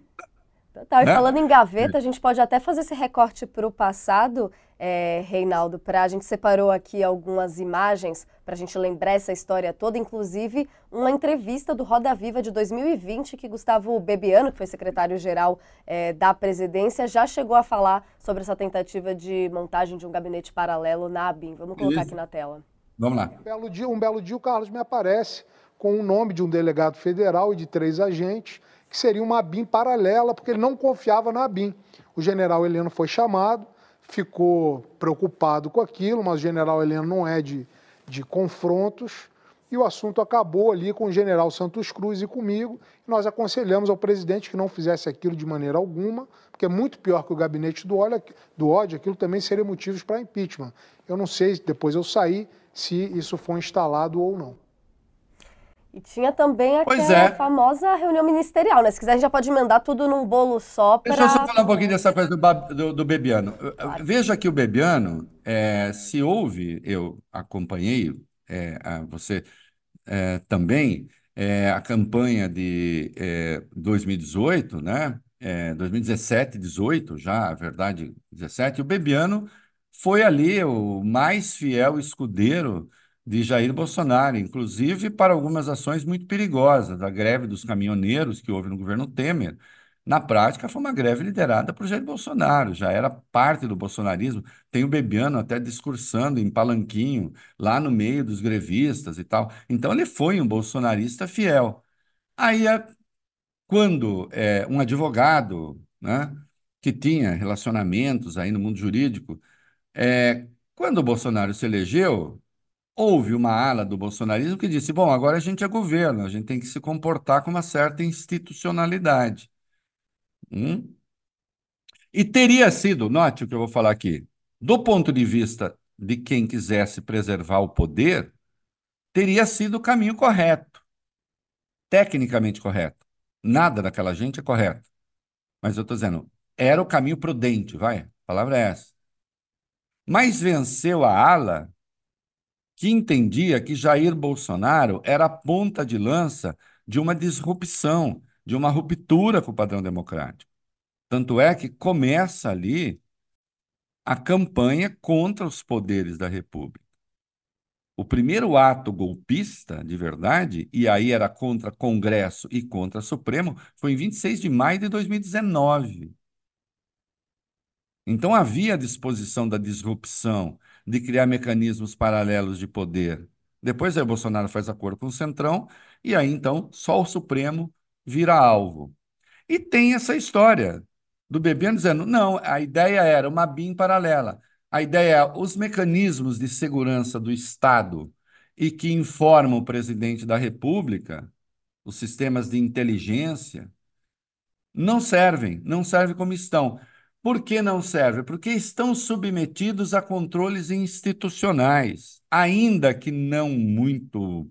Speaker 1: Tá, e né? falando em gaveta, a gente pode até fazer esse recorte para o passado é, Reinaldo, para a gente separou aqui algumas imagens para a gente lembrar essa história toda, inclusive uma entrevista do Roda Viva de 2020 que Gustavo Bebiano, que foi secretário-geral é, da presidência, já chegou a falar sobre essa tentativa de montagem de um gabinete paralelo na ABIN. Vamos colocar Isso. aqui na tela.
Speaker 2: Vamos lá.
Speaker 4: Um belo, dia, um belo dia o Carlos me aparece com o nome de um delegado federal e de três agentes, que seria uma ABIN paralela, porque ele não confiava na ABIN. O general Heleno foi chamado, ficou preocupado com aquilo, mas o general Heleno não é de, de confrontos, e o assunto acabou ali com o general Santos Cruz e comigo. Nós aconselhamos ao presidente que não fizesse aquilo de maneira alguma, porque é muito pior que o gabinete do ódio, do ódio aquilo também seria motivos para impeachment. Eu não sei, depois eu saí, se isso foi instalado ou não.
Speaker 1: E tinha também aquela é. famosa reunião ministerial, né? Se quiser, a gente já pode emendar tudo num bolo só para...
Speaker 2: Deixa eu só falar um pouquinho dessa coisa do, do, do Bebiano. Claro. Veja que o Bebiano, é, se houve, eu acompanhei, é, a, você é, também, é, a campanha de 2018, é, né? 2017, 18 já, a verdade, 17, e o Bebiano foi ali o mais fiel escudeiro de Jair Bolsonaro, inclusive para algumas ações muito perigosas, a greve dos caminhoneiros que houve no governo Temer, Na prática, foi uma greve liderada por Jair Bolsonaro, já era parte do bolsonarismo. Tem o Bebiano até discursando em palanquinho, lá no meio dos grevistas e tal. Então, ele foi um bolsonarista fiel. Aí, quando é, um advogado, né, que tinha relacionamentos aí no mundo jurídico, é, quando o Bolsonaro se elegeu, houve uma ala do bolsonarismo que disse: bom, agora a gente é governo, a gente tem que se comportar com uma certa institucionalidade. Hum? E teria sido, note o que eu vou falar aqui, do ponto de vista de quem quisesse preservar o poder, teria sido o caminho correto, tecnicamente correto. Nada daquela gente é correto. Mas eu estou dizendo, era o caminho prudente, vai, a palavra é essa. Mas venceu a ala que entendia que Jair Bolsonaro era a ponta de lança de uma disrupção, de uma ruptura com o padrão democrático. Tanto é que começa ali a campanha contra os poderes da República. O primeiro ato golpista, de verdade, e aí era contra Congresso e contra Supremo, foi em 26 de maio de 2019. Então havia a disposição da disrupção, de criar mecanismos paralelos de poder. Depois o Bolsonaro faz acordo com o Centrão, e aí então só o Supremo vira alvo. E tem essa história do Bebiano dizendo: não, a ideia era uma BIM paralela. A ideia é os mecanismos de segurança do Estado e que informam o presidente da República, os sistemas de inteligência, não servem, não servem como estão. Por que não serve? Porque estão submetidos a controles institucionais, ainda que não muito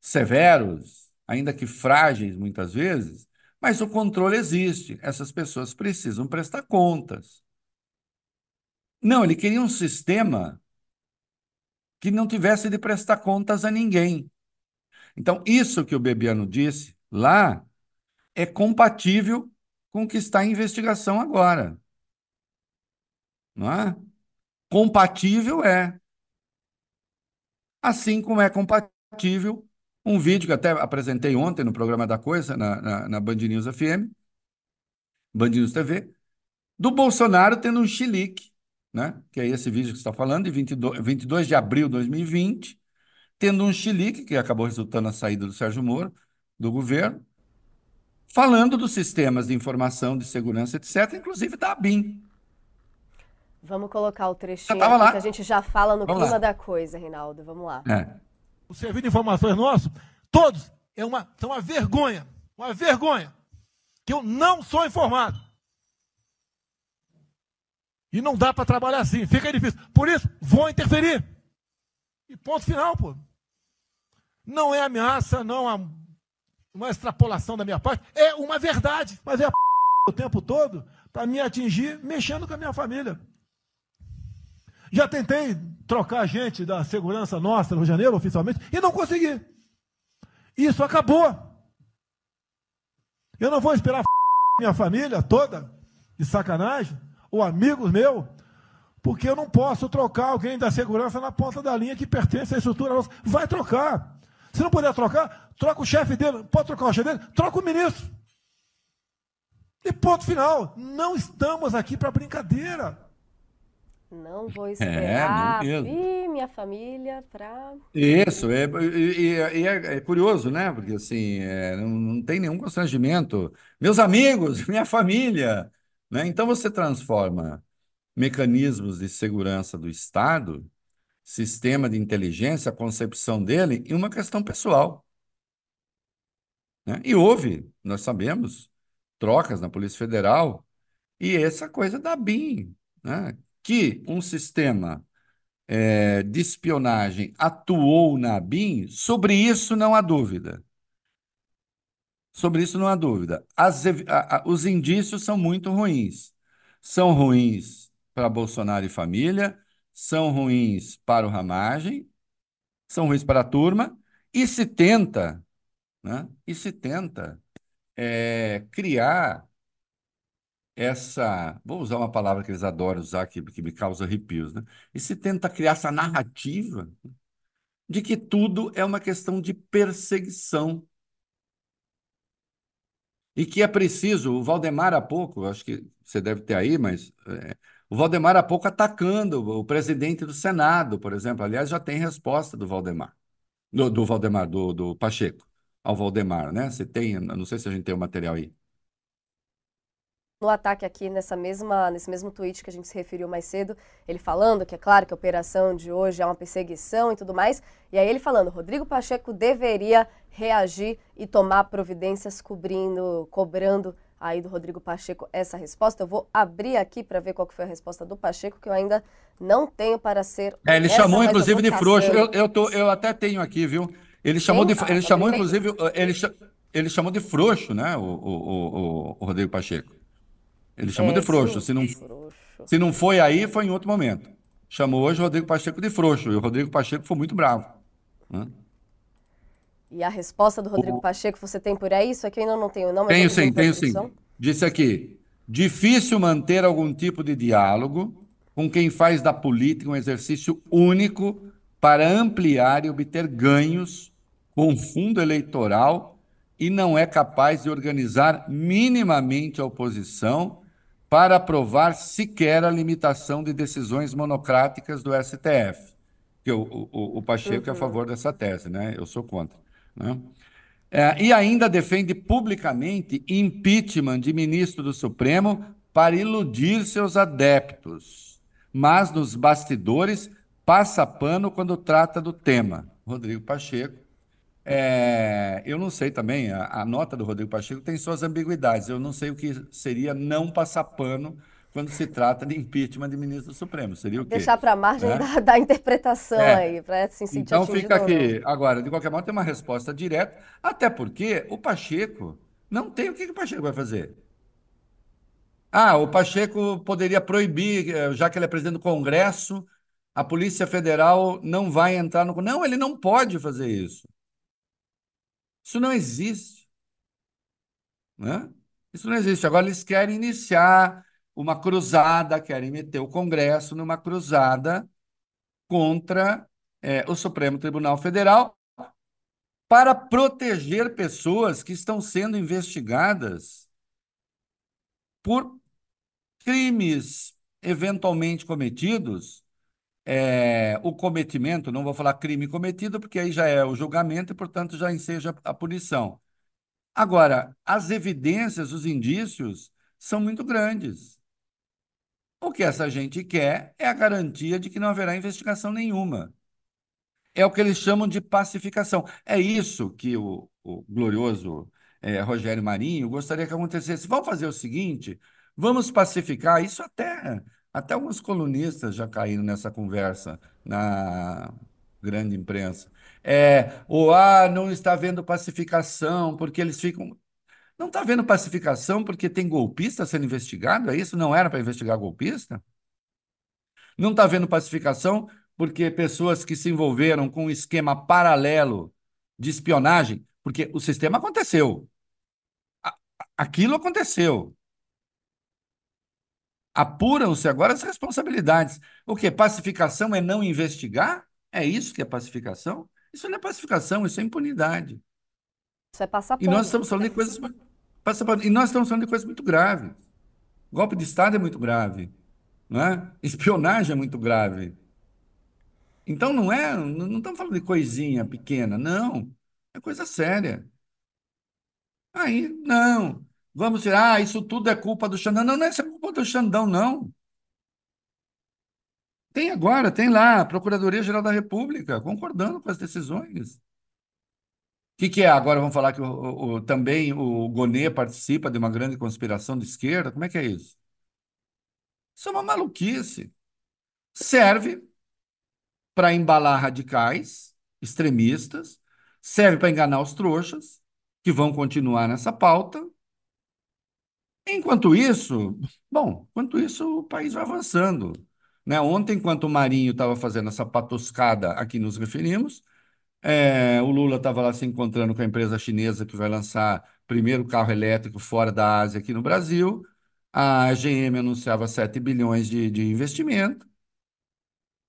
Speaker 2: severos, ainda que frágeis muitas vezes, mas o controle existe. Essas pessoas precisam prestar contas. Não, ele queria um sistema que não tivesse de prestar contas a ninguém. Então, isso que o Bebiano disse lá é compatível com o que está em investigação agora não é? Compatível é. Assim como é compatível um vídeo que até apresentei ontem no programa da Coisa, na, na, na Band News FM, Band News TV, do Bolsonaro tendo um chilique, né? que é esse vídeo que está falando, de 22, 22 de abril de 2020, tendo um chilique, que acabou resultando na saída do Sérgio Moro, do governo, falando dos sistemas de informação, de segurança, etc., inclusive da ABIN.
Speaker 1: Vamos colocar o trechinho aqui lá. que a gente já fala no Vamos clima lá. da coisa, Reinaldo. Vamos lá. É.
Speaker 5: O serviço de informações nosso, todos, é uma, são uma vergonha. Uma vergonha. Que eu não sou informado. E não dá para trabalhar assim, fica difícil. Por isso, vou interferir. E ponto final, pô. Não é ameaça, não é uma extrapolação da minha parte, é uma verdade. Mas é a o tempo todo para me atingir mexendo com a minha família. Já tentei trocar gente da segurança nossa no janeiro, oficialmente, e não consegui. Isso acabou. Eu não vou esperar minha família toda, de sacanagem, ou amigos meus, porque eu não posso trocar alguém da segurança na ponta da linha que pertence à estrutura nossa. Vai trocar. Se não puder trocar, troca o chefe dele. Pode trocar o chefe dele? Troca o ministro. E ponto final. Não estamos aqui para brincadeira.
Speaker 1: Não vou é, esperar é, vir minha família para.
Speaker 2: Isso, é, e, e é, é, curioso, né? Porque assim, é, não, não, tem nenhum constrangimento. Meus amigos, minha família. Né? Então você transforma mecanismos de segurança do Estado, sistema de inteligência, a concepção dele, em uma questão pessoal. Né? E houve, nós sabemos, trocas na Polícia Federal, e essa coisa da BIM, né? Que um sistema é, de espionagem atuou na BIM, sobre isso não há dúvida. Sobre isso não há dúvida. As, a, a, os indícios são muito ruins. São ruins para Bolsonaro e família, são ruins para o Ramagem, são ruins para a turma, e se tenta, né, e se tenta é, criar essa, vou usar uma palavra que eles adoram usar, que, que me causa arrepios, né? E se tenta criar essa narrativa de que tudo é uma questão de perseguição. e que é preciso. O Valdemar há pouco, acho que você deve ter aí, mas é, o Valdemar há pouco atacando o presidente do Senado, por exemplo. Aliás, já tem resposta do Valdemar, do, do Valdemar, do, do Pacheco, ao Valdemar, né? Você tem, não sei se a gente tem o material aí
Speaker 1: no ataque aqui nessa mesma, nesse mesmo tweet que a gente se referiu mais cedo, ele falando que é claro que a operação de hoje é uma perseguição e tudo mais, e aí ele falando, Rodrigo Pacheco deveria reagir e tomar providências cobrindo, cobrando aí do Rodrigo Pacheco essa resposta. Eu vou abrir aqui para ver qual que foi a resposta do Pacheco, que eu ainda não tenho para ser.
Speaker 2: É, ele chamou inclusive de frouxo. Eu, eu, tô, eu até tenho aqui, viu? Ele chamou de, ele chamou inclusive, ele, ele chamou de frouxo, né? O, o, o, o Rodrigo Pacheco. Ele chamou é, de frouxo. Se não, frouxo. se não foi aí, foi em outro momento. Chamou hoje o Rodrigo Pacheco de frouxo. E o Rodrigo Pacheco foi muito bravo. Né?
Speaker 1: E a resposta do Rodrigo o... Pacheco você tem por aí? Isso aqui eu ainda não tenho, não.
Speaker 2: tenho sim, tenho sim. Disse aqui: difícil manter algum tipo de diálogo com quem faz da política um exercício único para ampliar e obter ganhos com fundo eleitoral e não é capaz de organizar minimamente a oposição para aprovar sequer a limitação de decisões monocráticas do STF. Que o, o, o Pacheco uhum. é a uhum. favor dessa tese, né? Eu sou contra. Né? É, e ainda defende publicamente impeachment de ministro do Supremo para iludir seus adeptos, mas nos bastidores passa pano quando trata do tema. Rodrigo Pacheco. É, eu não sei também, a, a, nota do Rodrigo Pacheco tem suas ambiguidades. Eu não sei o que seria não passar pano quando se trata de impeachment de ministro do Supremo. Seria o quê?
Speaker 1: Deixar para a margem é? da, da, interpretação é. aí, para se sentir
Speaker 2: Então fica aqui. Agora, de qualquer modo, tem uma resposta direta, até porque o Pacheco não tem o que, que o Pacheco vai fazer. Ah, o Pacheco poderia proibir, eh, já que ele é presidente do Congresso, a Polícia Federal não vai entrar no. Não, ele não pode fazer isso. Isso não existe. Né? Isso não existe. Agora eles querem iniciar uma cruzada, querem meter o Congresso numa cruzada contra é, o Supremo Tribunal Federal para proteger pessoas que estão sendo investigadas por crimes eventualmente cometidos. É, o cometimento, não vou falar crime cometido, porque aí já é o julgamento e, portanto, já enseja a punição. Agora, as evidências, os indícios são muito grandes. O que essa gente quer é a garantia de que não haverá investigação nenhuma. É o que eles chamam de pacificação. É isso que o, o glorioso é, Rogério Marinho gostaria que acontecesse. Vamos fazer o seguinte: vamos pacificar. Isso até, até alguns colunistas já caíram nessa conversa na grande imprensa. É, o ah, não está havendo pacificação, porque eles ficam. Não está havendo pacificação porque tem golpista sendo investigado? É isso? Não era para investigar golpista? Não está havendo pacificação porque pessoas que se envolveram com um esquema paralelo de espionagem, porque o sistema aconteceu. Aquilo aconteceu. Apuram-se agora as responsabilidades. O que? Pacificação é não investigar? É isso que é pacificação? Isso não é pacificação, isso é impunidade.
Speaker 1: Isso é passar
Speaker 2: E nós estamos falando de coisas e nós estamos falando de coisas muito graves. Golpe de Estado é muito grave. Não é? Espionagem é muito grave. Então não é, não estamos falando de coisinha pequena, não. É coisa séria. Aí, não. Vamos dizer, ah, isso tudo é culpa do Xandão. Não, não é culpa do Xandão, não. Tem agora, tem lá, a Procuradoria-Geral da República, concordando com as decisões. O que, que, é? Agora vamos falar que o, o, também o Gonê participa de uma grande conspiração de esquerda? Como é que é isso? Isso é uma maluquice. Serve para embalar radicais, extremistas, serve para enganar os trouxas, que vão continuar nessa pauta. Enquanto isso, bom, enquanto isso, o país vai avançando. Né? Ontem, enquanto o Marinho estava fazendo essa patuscada a que nos referimos, é, o Lula estava lá se encontrando com a empresa chinesa que vai lançar primeiro carro elétrico fora da Ásia aqui no Brasil. A GM anunciava 7 bilhões de, de investimento.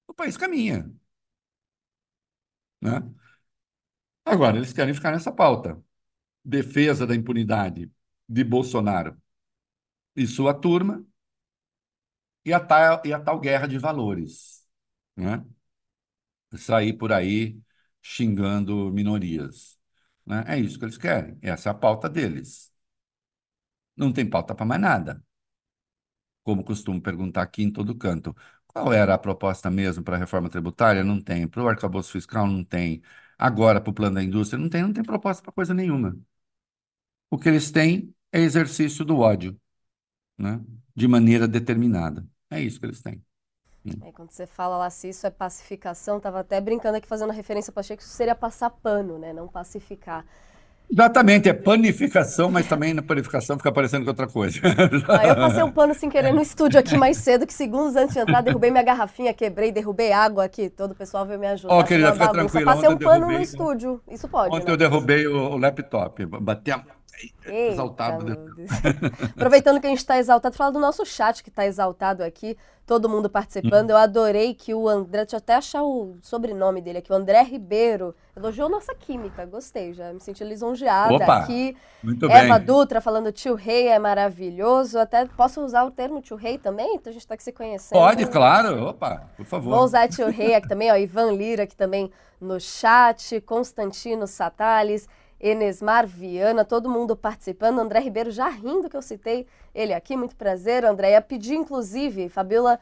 Speaker 2: O país caminha. Né? Agora, eles querem ficar nessa pauta. Defesa da impunidade. de Bolsonaro e sua turma e a tal, e a tal guerra de valores, né? Sair por aí xingando minorias, né? É isso que eles querem, essa é a pauta deles. Não tem pauta para mais nada. Como costumo perguntar aqui em todo canto. Qual era a proposta mesmo para a reforma tributária? Não tem. Para o arcabouço fiscal? Não tem. Agora, para o plano da indústria? Não tem. Não tem proposta para coisa nenhuma. O que eles têm é exercício do ódio, né? De maneira determinada. É isso que eles têm.
Speaker 1: É, quando você fala lá se isso é pacificação, estava até brincando aqui fazendo referência para que isso seria passar pano, né? Não pacificar.
Speaker 2: Exatamente, é panificação, mas também na panificação fica parecendo com outra coisa.
Speaker 1: Ah, eu passei um pano sem querer no estúdio aqui mais cedo, que segundos antes de entrar, derrubei minha garrafinha, quebrei, derrubei água aqui, todo o pessoal veio me ajudar.
Speaker 2: Ó, oh, querida, fica tranquila.
Speaker 1: Passei um pano derrubei... no estúdio, isso pode,
Speaker 2: Ontem
Speaker 1: né?
Speaker 2: eu derrubei o, o laptop, bati a exaltado.
Speaker 1: Aproveitando que a gente está exaltado, falar do nosso chat que está exaltado aqui, todo mundo participando. Hum. Eu adorei que o André, deixa eu até achar o sobrenome dele aqui, o André Ribeiro, elogiou nossa química, gostei, já me senti lisonjeada
Speaker 2: Opa,
Speaker 1: aqui.
Speaker 2: Muito
Speaker 1: Eva
Speaker 2: bem.
Speaker 1: Dutra falando tio rei é maravilhoso, até posso usar o termo tio rei também? Então a gente está aqui se conhecendo.
Speaker 2: Pode, claro, opa, por favor.
Speaker 1: Vou usar tio rei aqui também, ó, Ivan Lira aqui também no chat, Constantino Satales. Enesmar Viana, todo mundo participando. André Ribeiro já rindo que eu citei ele aqui. Muito prazer, André. Ia pedir, inclusive, Fabiola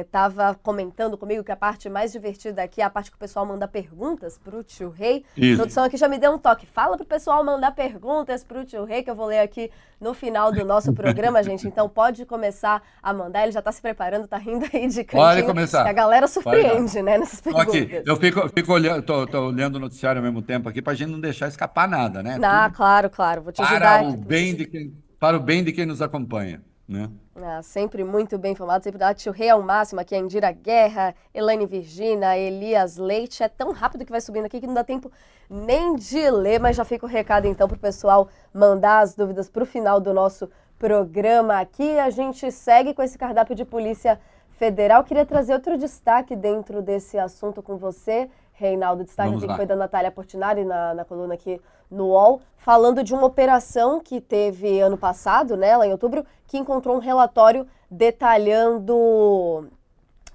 Speaker 1: estava é, comentando comigo que a parte mais divertida aqui é a parte que o pessoal manda perguntas para o tio Rei.
Speaker 2: Isso.
Speaker 1: A produção aqui já me deu um toque. Fala para o pessoal mandar perguntas para o tio Rei, que eu vou ler aqui no final do nosso programa, gente. Então pode começar a mandar. Ele já está se preparando, está rindo aí de cantinho.
Speaker 2: Pode começar.
Speaker 1: A galera surpreende, né, nessas perguntas.
Speaker 2: Aqui, eu fico, fico olhando, tô, tô olhando o noticiário ao mesmo tempo aqui para a gente não deixar escapar nada, né?
Speaker 1: Ah, claro, claro. Vou te
Speaker 2: para
Speaker 1: ajudar.
Speaker 2: O bem de quem, para o bem de quem nos acompanha. Né?
Speaker 1: Ah, sempre muito bem informado, sempre dá tio Rei ao máximo aqui, a Indira Guerra, Elaine Virgina, Elias Leite, é tão rápido que vai subindo aqui que não dá tempo nem de ler, mas já fica o recado então para o pessoal mandar as dúvidas para o final do nosso programa aqui. A gente segue com esse cardápio de Polícia Federal. Queria trazer outro destaque dentro desse assunto com você, Reinaldo, destaque que foi da Natália Portinari na, na coluna aqui no UOL, falando de uma operação que teve ano passado, né, lá em outubro, que encontrou um relatório detalhando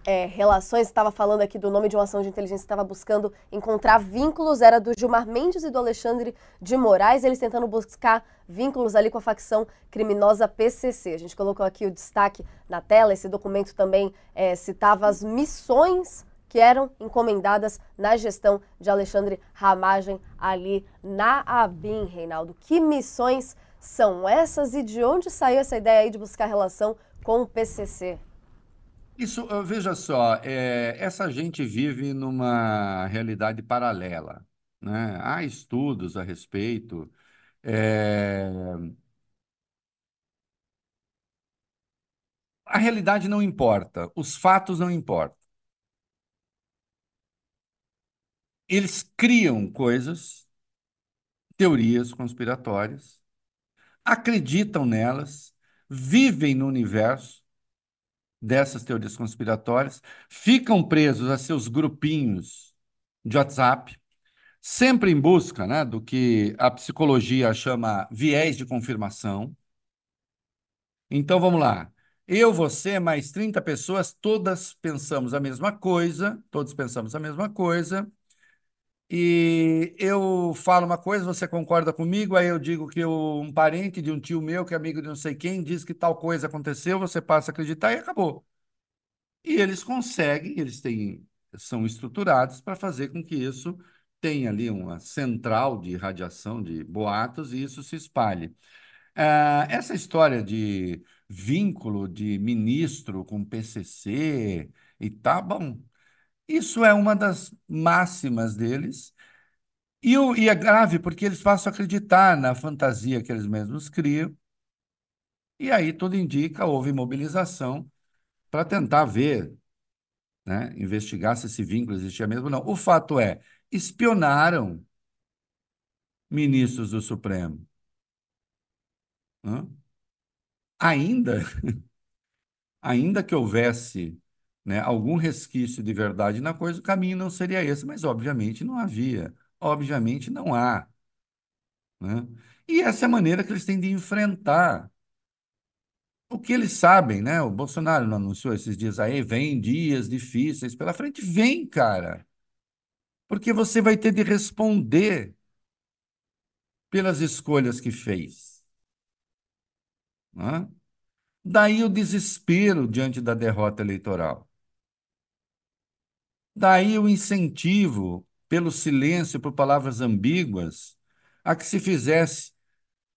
Speaker 1: é, relações, estava falando aqui do nome de uma ação de inteligência, estava buscando encontrar vínculos, era do Gilmar Mendes e do Alexandre de Moraes, eles tentando buscar vínculos ali com a facção criminosa PCC. A gente colocou aqui o destaque na tela, esse documento também é, citava as missões que eram encomendadas na gestão de Alexandre Ramagem ali na ABIN, Reinaldo. Que missões são essas e de onde saiu essa ideia aí de buscar relação com o PCC?
Speaker 2: Isso, veja só, é, essa gente vive numa realidade paralela. Né? Há estudos a respeito. É... A realidade não importa, os fatos não importam. Eles criam coisas, teorias conspiratórias, acreditam nelas, vivem no universo dessas teorias conspiratórias, ficam presos a seus grupinhos de WhatsApp, sempre em busca né, do que a psicologia chama viés de confirmação. Então vamos lá. Eu, você, mais 30 pessoas, todas pensamos a mesma coisa, todos pensamos a mesma coisa, e eu falo uma coisa, você concorda comigo, aí eu digo que eu, um parente de um tio meu, que é amigo de não sei quem, diz que tal coisa aconteceu, você passa a acreditar e acabou. E eles conseguem, eles têm, são estruturados para fazer com que isso tenha ali uma central de radiação de boatos e isso se espalhe. Ah, essa história de vínculo de ministro com PCC e tá bom, isso é uma das máximas deles. E, o, e é grave porque eles passam a acreditar na fantasia que eles mesmos criam. E aí tudo indica, houve mobilização para tentar ver, né, investigar se esse vínculo existia mesmo ou não. O fato é, espionaram ministros do Supremo. Hã? Ainda, ainda que houvesse né, algum resquício de verdade na coisa, o caminho não seria esse, mas obviamente não havia, obviamente não há. Né? E essa é a maneira que eles têm de enfrentar o que eles sabem, né? O Bolsonaro não anunciou esses dias aí, vem dias difíceis pela frente. Vem, cara. Porque você vai ter de responder pelas escolhas que fez. Né? Daí o desespero diante da derrota eleitoral. Daí o incentivo pelo silêncio, por palavras ambíguas, a que se fizesse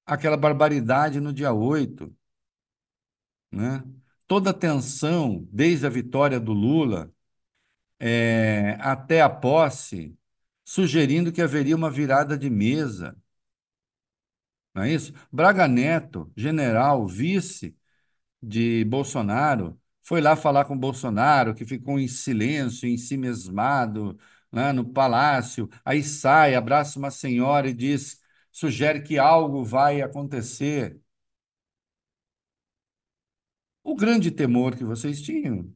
Speaker 2: aquela barbaridade no dia 8. Né? Toda a tensão, desde a vitória do Lula é, até a posse, sugerindo que haveria uma virada de mesa. Não é isso? Braga Neto, general, vice de Bolsonaro, foi lá falar com Bolsonaro, que ficou em silêncio, em si mesmado, né, no palácio. Aí sai, abraça uma senhora e diz, sugere que algo vai acontecer. O grande temor que vocês tinham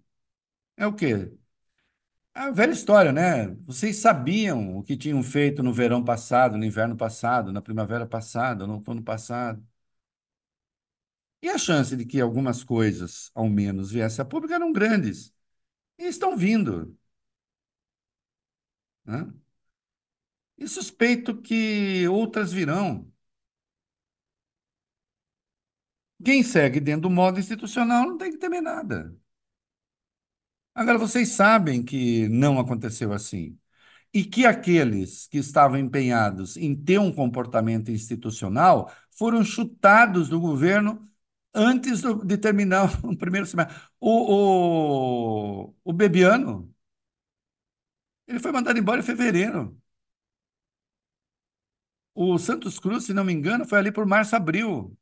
Speaker 2: é o quê? A velha história, né? Vocês sabiam o que tinham feito no verão passado, no inverno passado, na primavera passada, no outono passado. E a chance de que algumas coisas, ao menos, viessem a público eram grandes. E estão vindo. Né? E suspeito que outras virão. Quem segue dentro do modo institucional não tem que temer nada. Agora, vocês sabem que não aconteceu assim. E que aqueles que estavam empenhados em ter um comportamento institucional foram chutados do governo antes do, de terminar o primeiro semestre. O, o, o Bebiano, ele foi mandado embora em fevereiro. O Santos Cruz, se não me engano, foi ali por março, abril.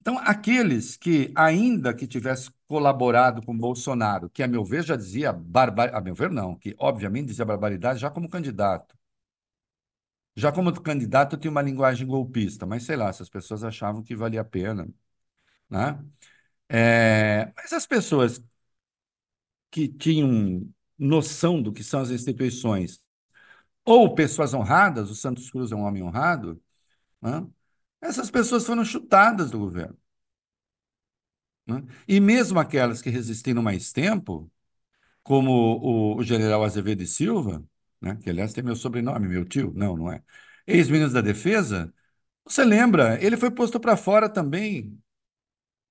Speaker 2: Então, aqueles que, ainda que tivessem colaborado com Bolsonaro, que a meu ver já dizia barbaridade, a meu ver não, que obviamente dizia barbaridade já como candidato. Já como candidato tinha uma linguagem golpista, mas sei lá, se as pessoas achavam que valia a pena, né? É, mas as pessoas que tinham noção do que são as instituições, ou pessoas honradas, o Santos Cruz é um homem honrado, né? Essas pessoas foram chutadas do governo. Né? E mesmo aquelas que resistiram mais tempo, como o, o general Azevedo e Silva, né? que aliás tem meu sobrenome, meu tio, não, não é, ex-ministro da Defesa, você lembra, ele foi posto para fora também,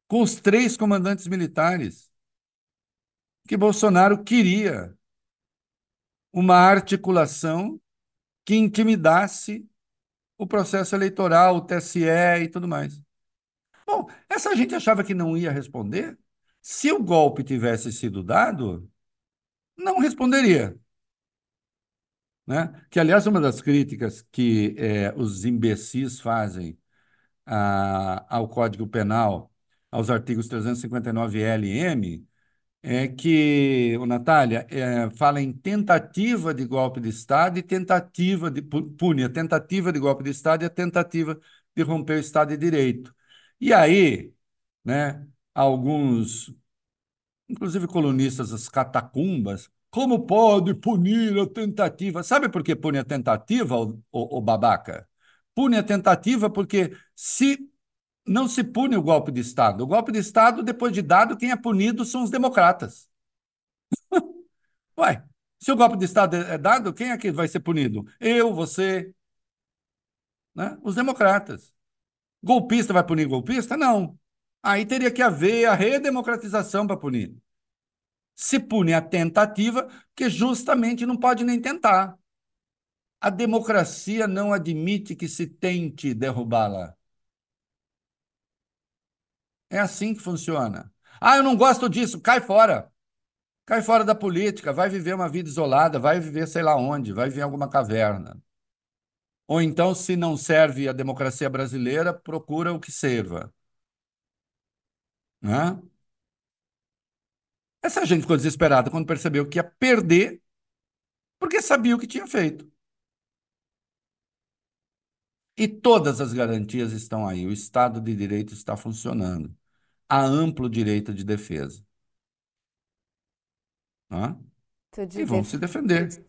Speaker 2: com os três comandantes militares, que Bolsonaro queria uma articulação que intimidasse o processo eleitoral, o TSE e tudo mais. Bom, essa gente achava que não ia responder. Se o golpe tivesse sido dado, não responderia. Né? Que, aliás, uma das críticas que é, os imbecis fazem a, ao Código Penal, aos artigos 359L e M, é que, o Natália, é, fala em tentativa de golpe de Estado e tentativa de pune a tentativa de golpe de Estado e a tentativa de romper o Estado de Direito. E aí, né, alguns, inclusive colunistas das catacumbas, como pode punir a tentativa? Sabe por que pune a tentativa, o, o, o babaca? Pune a tentativa porque se não se pune o golpe de Estado. O golpe de Estado, depois de dado, quem é punido são os democratas. Ué, se o golpe de Estado é dado, quem é que vai ser punido? Eu, você, né? os democratas. Golpista vai punir golpista? Não. Aí teria que haver a redemocratização para punir. Se pune a tentativa, que justamente não pode nem tentar. A democracia não admite que se tente derrubá-la. É assim que funciona. Ah, eu não gosto disso, cai fora. Cai fora da política, vai viver uma vida isolada, vai viver sei lá onde, vai viver em alguma caverna. Ou então, se não serve a democracia brasileira, procura o que serva. Né? Essa gente ficou desesperada quando percebeu que ia perder, porque sabia o que tinha feito. E todas as garantias estão aí, o Estado de Direito está funcionando a amplo direito de defesa. Né? De e vão def... se defender.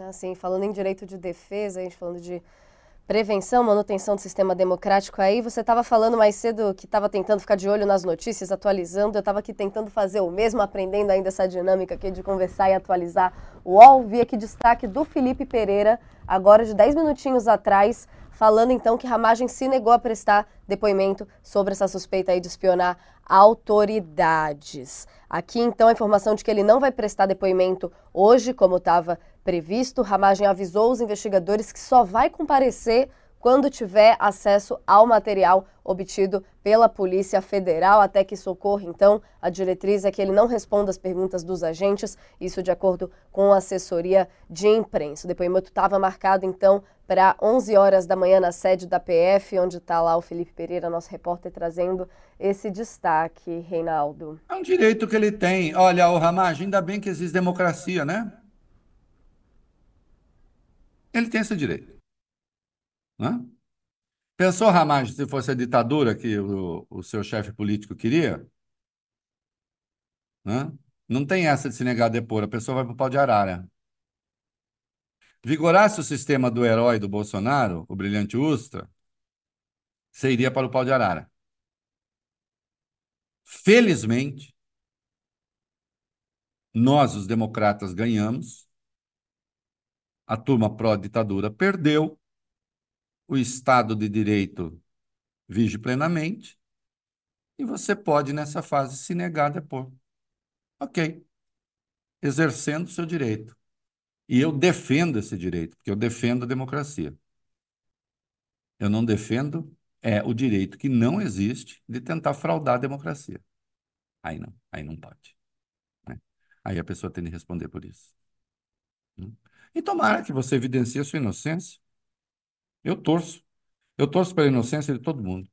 Speaker 1: Assim, falando em direito de defesa, a gente falando de prevenção, manutenção do sistema democrático aí. Você estava falando mais cedo que estava tentando ficar de olho nas notícias, atualizando. Eu estava aqui tentando fazer o mesmo, aprendendo ainda essa dinâmica aqui de conversar e atualizar o UOL. Vi aqui destaque do Felipe Pereira, agora de 10 minutinhos atrás, falando então que Ramagem se negou a prestar depoimento sobre essa suspeita aí de espionar autoridades. Aqui então a informação de que ele não vai prestar depoimento hoje, como estava previsto. Ramagem avisou os investigadores que só vai comparecer quando tiver acesso ao material obtido pela Polícia Federal, até que socorra. Então, a diretriz é que ele não responda as perguntas dos agentes, isso de acordo com a assessoria de imprensa. O depoimento estava marcado, então, para 11 horas da manhã na sede da PF, onde está lá o Felipe Pereira, nosso repórter, trazendo esse destaque, Reinaldo.
Speaker 2: É um direito que ele tem. Olha, o Ramagem, ainda bem que existe democracia, né? Ele tem esse direito. Né? Pensou, Ramagem, se fosse a ditadura que o, o seu chefe político queria? Né? Não tem essa de se negar a depor, a pessoa vai para o pau de arara. Vigorasse o sistema do herói do Bolsonaro, o brilhante Ustra, você iria para o pau de arara. Felizmente, nós, os democratas, ganhamos a turma pró-ditadura perdeu, o Estado de Direito vige plenamente, e você pode, nessa fase, se negar a depor. Ok. Exercendo seu direito. E eu defendo esse direito, porque eu defendo a democracia. Eu não defendo é o direito que não existe de tentar fraudar a democracia. Aí não, aí não pode. Né? Aí a pessoa tem de responder por isso. E tomara que você evidencie a sua inocência. Eu torço. Eu torço pela inocência de todo mundo.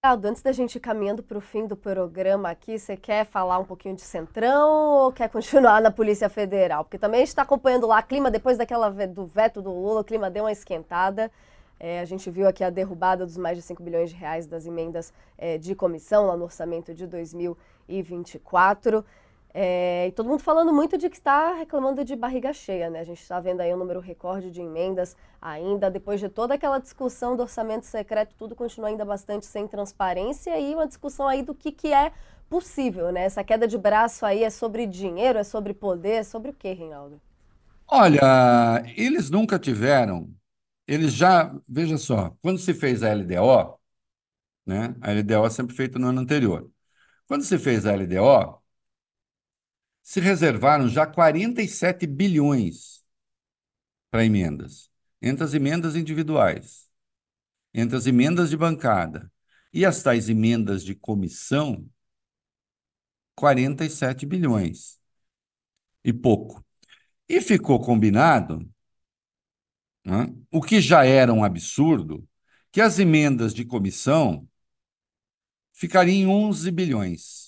Speaker 1: Aldo, antes da gente ir caminhando para o fim do programa aqui, você quer falar um pouquinho de Centrão ou quer continuar na Polícia Federal? Porque também a gente está acompanhando lá, clima depois daquela do veto do Lula, o clima deu uma esquentada. É, a gente viu aqui a derrubada dos mais de 5 bilhões de reais das emendas é, de comissão lá no orçamento de 2024. É, e todo mundo falando muito de que está reclamando de barriga cheia, né? A gente está vendo aí um número recorde de emendas ainda, depois de toda aquela discussão do orçamento secreto, tudo continua ainda bastante sem transparência e uma discussão aí do que, que é possível, né? Essa queda de braço aí é sobre dinheiro, é sobre poder, é sobre o quê, Reinaldo?
Speaker 2: Olha, eles nunca tiveram, eles já, veja só, quando se fez a LDO, né? A LDO é sempre feita no ano anterior. Quando se fez a LDO, se reservaram já 47 bilhões para emendas, entre as emendas individuais, entre as emendas de bancada e as tais emendas de comissão, 47 bilhões e pouco. E ficou combinado, né, o que já era um absurdo, que as emendas de comissão ficariam em 11 bilhões.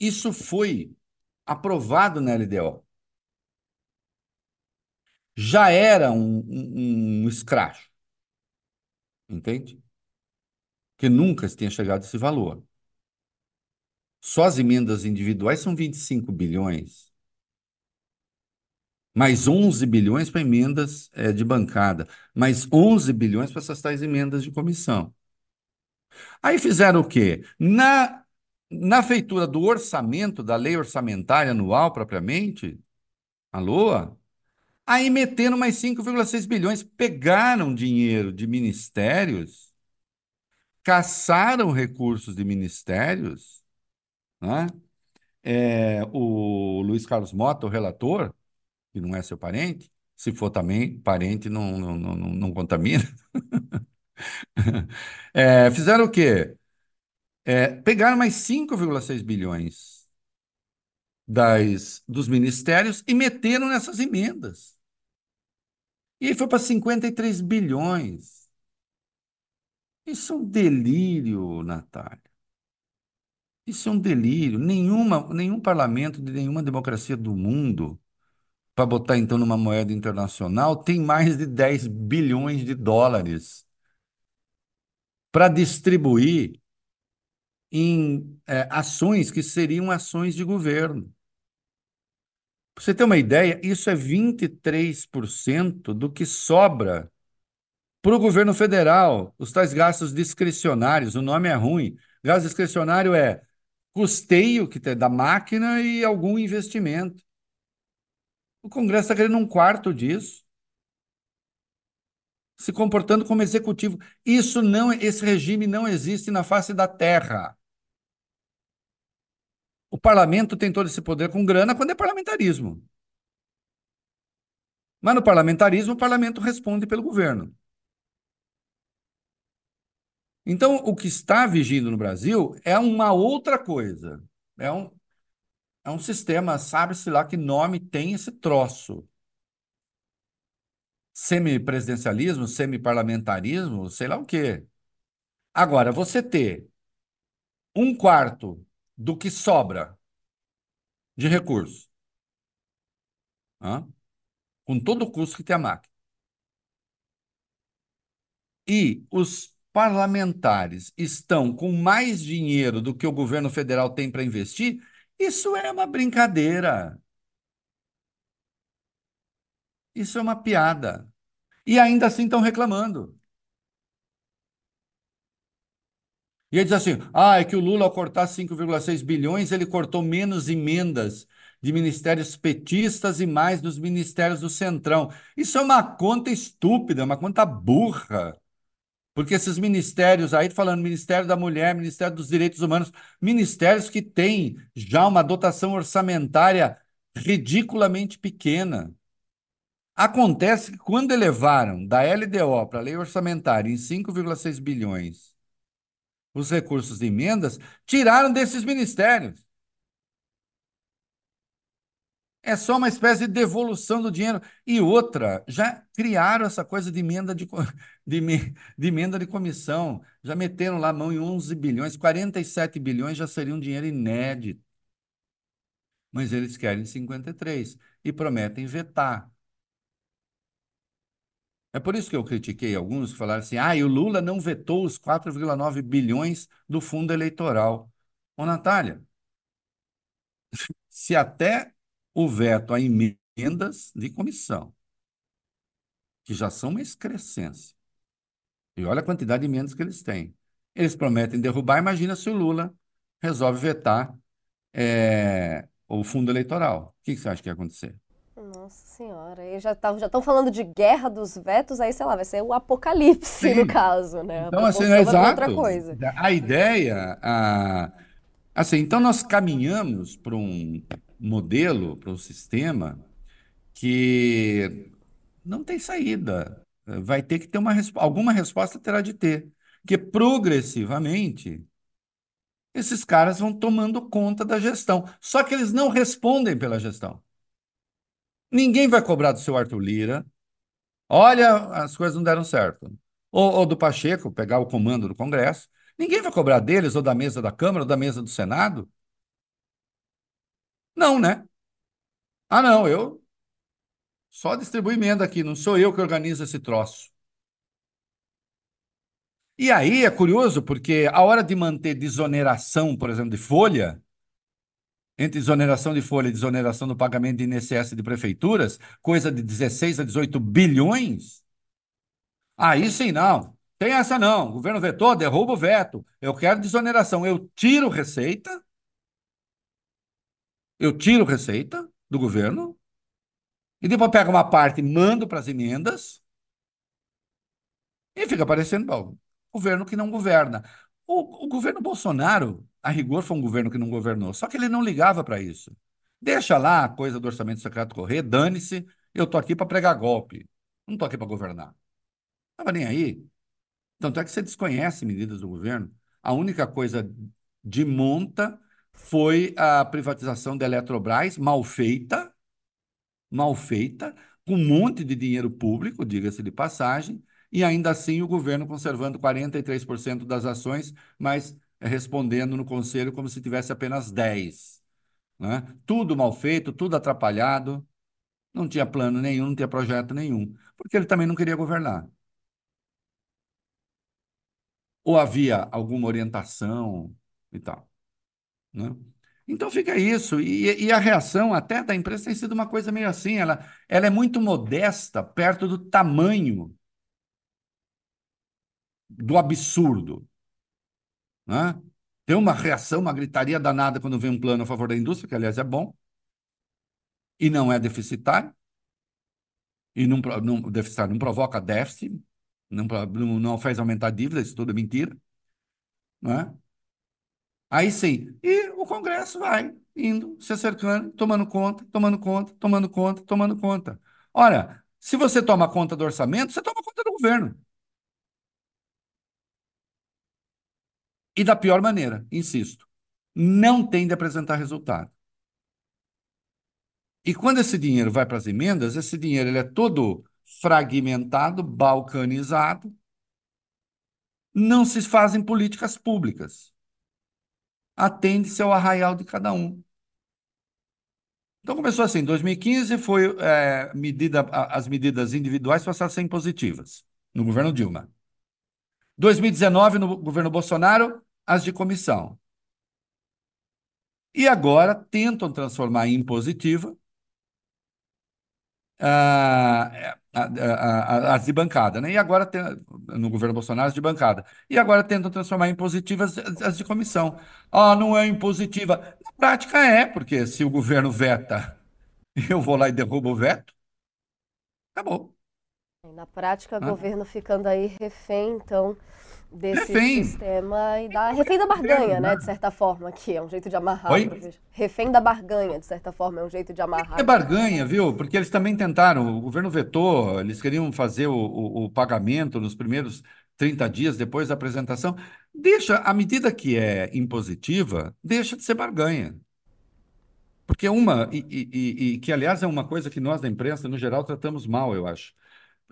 Speaker 2: Isso foi aprovado na LDO. Já era um, um, um escracho. Entende? Que nunca se tinha chegado a esse valor. Só as emendas individuais são 25 bilhões. Mais 11 bilhões para emendas é, de bancada. Mais 11 bilhões para essas tais emendas de comissão. Aí fizeram o quê? Na na feitura do orçamento, da lei orçamentária anual propriamente, a LOA, aí meteram mais 5,6 bilhões, pegaram dinheiro de ministérios, caçaram recursos de ministérios, né? É, o Luiz Carlos Mota, o relator, que não é seu parente, se for também parente, não, não, não, não contamina. é, fizeram o quê? É, pegaram mais 5,6 bilhões das, dos ministérios e meteram nessas emendas. E aí foi para 53 bilhões. Isso é um delírio, Natália. Isso é um delírio. Nenhuma, nenhum parlamento de nenhuma democracia do mundo, para botar então numa moeda internacional, tem mais de 10 bilhões de dólares para distribuir em é, ações que seriam ações de governo. Para você ter uma ideia, isso é 23% do que sobra para o governo federal, os tais gastos discricionários, o nome é ruim. Gasto discricionário é custeio que tem da máquina e algum investimento. O Congresso está querendo um quarto disso. Se comportando como executivo. Isso não, esse regime não existe na face da terra. O parlamento tem todo esse poder com grana quando é parlamentarismo. Mas no parlamentarismo, o parlamento responde pelo governo. Então, o que está vigindo no Brasil é uma outra coisa. É um, é um sistema, sabe-se lá que nome tem esse troço. Semipresidencialismo, semiparlamentarismo, sei lá o quê. Agora, você ter um quarto do que sobra de recurso, com todo o custo que tem a máquina, e os parlamentares estão com mais dinheiro do que o governo federal tem para investir, isso é uma brincadeira. Isso é uma piada. E ainda assim estão reclamando. E ele diz assim: ah, é que o Lula, ao cortar 5,6 bilhões, ele cortou menos emendas de ministérios petistas e mais dos ministérios do Centrão. Isso é uma conta estúpida, uma conta burra. Porque esses ministérios aí, falando Ministério da Mulher, Ministério dos Direitos Humanos, ministérios que têm já uma dotação orçamentária ridiculamente pequena. Acontece que quando elevaram da LDO para a lei orçamentária em 5,6 bilhões os recursos de emendas, tiraram desses ministérios. É só uma espécie de devolução do dinheiro. E outra, já criaram essa coisa de emenda de, de, de, emenda de comissão. Já meteram lá a mão em 11 bilhões, 47 bilhões já seria um dinheiro inédito. Mas eles querem 53 e prometem vetar. É por isso que eu critiquei alguns que falaram assim: ah, e o Lula não vetou os 4,9 bilhões do fundo eleitoral. Ô, Natália, se até o veto a emendas de comissão, que já são uma excrescência. E olha a quantidade de emendas que eles têm. Eles prometem derrubar, imagina se o Lula resolve vetar é, o fundo eleitoral. O que, você acha que ia acontecer?
Speaker 1: Nossa senhora, aí já estão já falando de guerra dos vetos, aí sei lá, vai ser o apocalipse Sim. no caso, né?
Speaker 2: Então, assim, é exato. Outra coisa. A ideia, a, assim, então nós caminhamos para um modelo, para um sistema que não tem saída. Vai ter que ter uma alguma resposta terá de ter, que progressivamente esses caras vão tomando conta da gestão. Só que eles não respondem pela gestão. Ninguém vai cobrar do seu Arthur Lira. Olha, as coisas não deram certo. Ou, ou do Pacheco pegar o comando do Congresso. Ninguém vai cobrar deles, ou da mesa da Câmara, ou da mesa do Senado. Não, né? Ah, não, eu só distribuo emenda aqui, não sou eu que organizo esse troço. E aí é curioso, porque a hora de manter desoneração, por exemplo, de folha, entre desoneração de folha e desoneração do pagamento de INSS de prefeituras, coisa de 16 a 18 bilhões, aí sim, não. Tem essa não. O governo vetou, derruba o veto. Eu quero desoneração. Eu tiro receita eu tiro receita do governo e depois pego uma parte e mando para as emendas e fica parecendo bom, governo que não governa. O, o governo Bolsonaro, a rigor, foi um governo que não governou, só que ele não ligava para isso. Deixa lá a coisa do orçamento secreto correr, dane-se, eu estou aqui para pregar golpe, não estou aqui para governar. Não estava nem aí. Tanto é que você desconhece medidas do governo. A única coisa de monta foi a privatização da Eletrobras, mal feita, mal feita, com um monte de dinheiro público, diga-se de passagem, e ainda assim o governo conservando 43% das ações, mas respondendo no conselho como se tivesse apenas 10%. Né? Tudo mal feito, tudo atrapalhado, não tinha plano nenhum, não tinha projeto nenhum, porque ele também não queria governar. Ou havia alguma orientação e tal. Né? Então fica isso. E, e, a reação até da imprensa tem sido uma coisa meio assim, ela, ela é muito modesta perto do tamanho do absurdo. Né? Tem uma reação, uma gritaria danada quando vem um plano a favor da indústria, que aliás é bom, e não é deficitário, e não, não, deficitário não provoca déficit, não, não, não faz aumentar a dívida, isso tudo é mentira. Né? Aí sim, e o Congresso vai indo, se acercando, tomando conta, tomando conta, tomando conta, tomando conta. Ora, se você toma conta do orçamento, você toma conta do governo. E da pior maneira, insisto, não tem de apresentar resultado. E quando esse dinheiro vai para as emendas, esse dinheiro ele é todo fragmentado, balcanizado, não se fazem políticas públicas. Atende-se ao arraial de cada um. Então começou assim, 2015 foi é, medida, as medidas individuais passaram a ser impositivas no governo Dilma. 2019, no governo Bolsonaro, as de comissão. E agora tentam transformar em positiva ah, as de bancada, né? E agora tem, no governo Bolsonaro as de bancada. E agora tentam transformar em positivas as de comissão. Ah, não é impositiva. Na prática é, porque se o governo veta, eu vou lá e derrubo o veto, acabou.
Speaker 1: Na prática, o ah. governo ficando aí refém, então, desse refém. sistema e da refém da barganha, né, de certa forma, que é um jeito de amarrar. Refém da barganha, de certa forma, é um jeito de amarrar.
Speaker 2: É barganha, viu? Porque eles também tentaram, o governo vetou, eles queriam fazer o, o, o pagamento nos primeiros 30 dias depois da apresentação. Deixa, à medida que é impositiva, deixa de ser barganha. Porque uma, e, e, e que aliás é uma coisa que nós da imprensa, no geral, tratamos mal, eu acho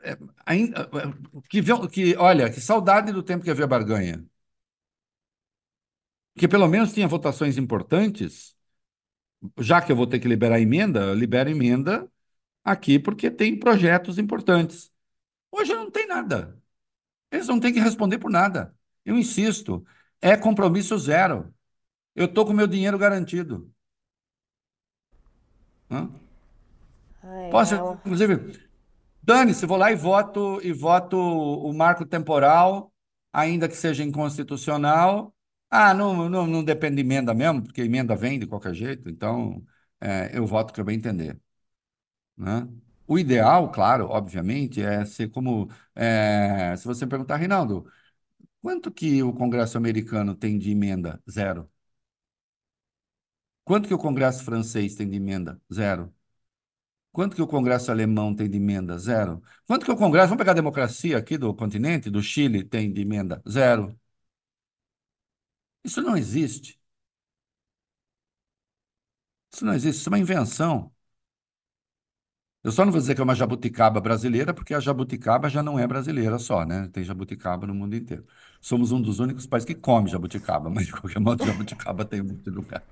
Speaker 2: é, ainda, é, que, que, olha, que saudade do tempo que havia barganha. Que pelo menos tinha votações importantes, já que eu vou ter que liberar emenda, libera emenda aqui porque tem projetos importantes. Hoje não tem nada. Eles não têm que responder por nada. Eu insisto, é compromisso zero. Eu estou com meu dinheiro garantido. Hã? Posso, inclusive, Dane-se, vou lá e voto e voto o marco temporal, ainda que seja inconstitucional. Ah, não, não, não depende de emenda mesmo, porque emenda vem de qualquer jeito, então é, eu voto que eu bem entender. Né? O ideal, claro, obviamente, é ser como. É, se você perguntar, Reinaldo, quanto que o Congresso americano tem de emenda? Zero. Quanto que o Congresso francês tem de emenda? Zero. Quanto que o Congresso alemão tem de emenda? Zero. Quanto que o Congresso, vamos pegar a democracia aqui do continente, do Chile, tem de emenda? Zero. Isso não existe. Isso não existe, isso é uma invenção. Eu só não vou dizer que é uma jabuticaba brasileira, porque a jabuticaba já não é brasileira só, né? Tem jabuticaba no mundo inteiro. Somos um dos únicos países que come jabuticaba, mas de qualquer modo, jabuticaba tem muito lugar.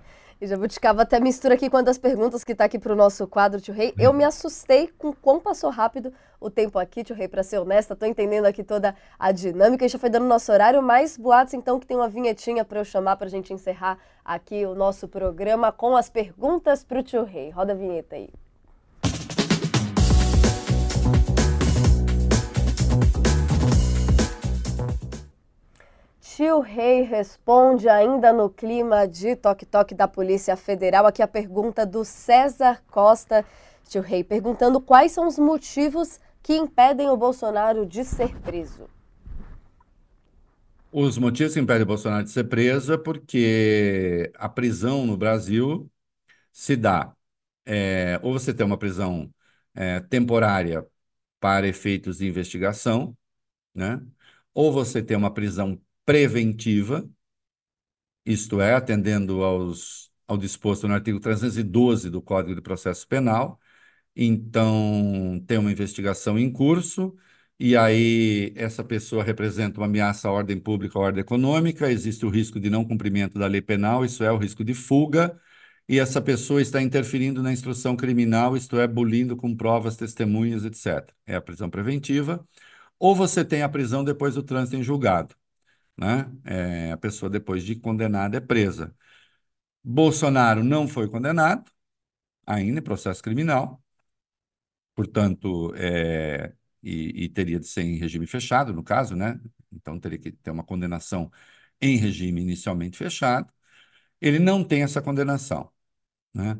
Speaker 1: E Jabuticaba até mistura aqui quantas perguntas que está aqui para o nosso quadro, Tio Rei. Eu me assustei com quão passou rápido o tempo aqui, Tio Rei, para ser honesta. Estou entendendo aqui toda a dinâmica. Gente já foi dando nosso horário, mas boatos então que tem uma vinhetinha para eu chamar para a gente encerrar aqui o nosso programa com as perguntas para o Tio Rei. Roda a vinheta aí. Tio Rei responde ainda no clima de toque-toque da Polícia Federal. Aqui a pergunta do César Costa. Tio Rei perguntando quais são os motivos que impedem o Bolsonaro de ser preso.
Speaker 2: Os motivos que impedem o Bolsonaro de ser preso é porque a prisão no Brasil se dá. É, ou você tem uma prisão é, temporária para efeitos de investigação, né? ou você tem uma prisão preventiva, isto é, atendendo aos, ao disposto no artigo 312 do Código de Processo Penal. Então, tem uma investigação em curso, e aí essa pessoa representa uma ameaça à ordem pública, à ordem econômica, existe o risco de não cumprimento da lei penal, isso é, o risco de fuga, e essa pessoa está interferindo na instrução criminal, isto é, bulindo com provas, testemunhas, etc. É a prisão preventiva. Ou você tem a prisão depois do trânsito em julgado né? É, a pessoa, depois de condenada, é presa. Bolsonaro não foi condenado, ainda em processo criminal, portanto, é, e, e, teria de ser em regime fechado, no caso, né? Então teria que ter uma condenação em regime inicialmente fechado. Ele não tem essa condenação, né?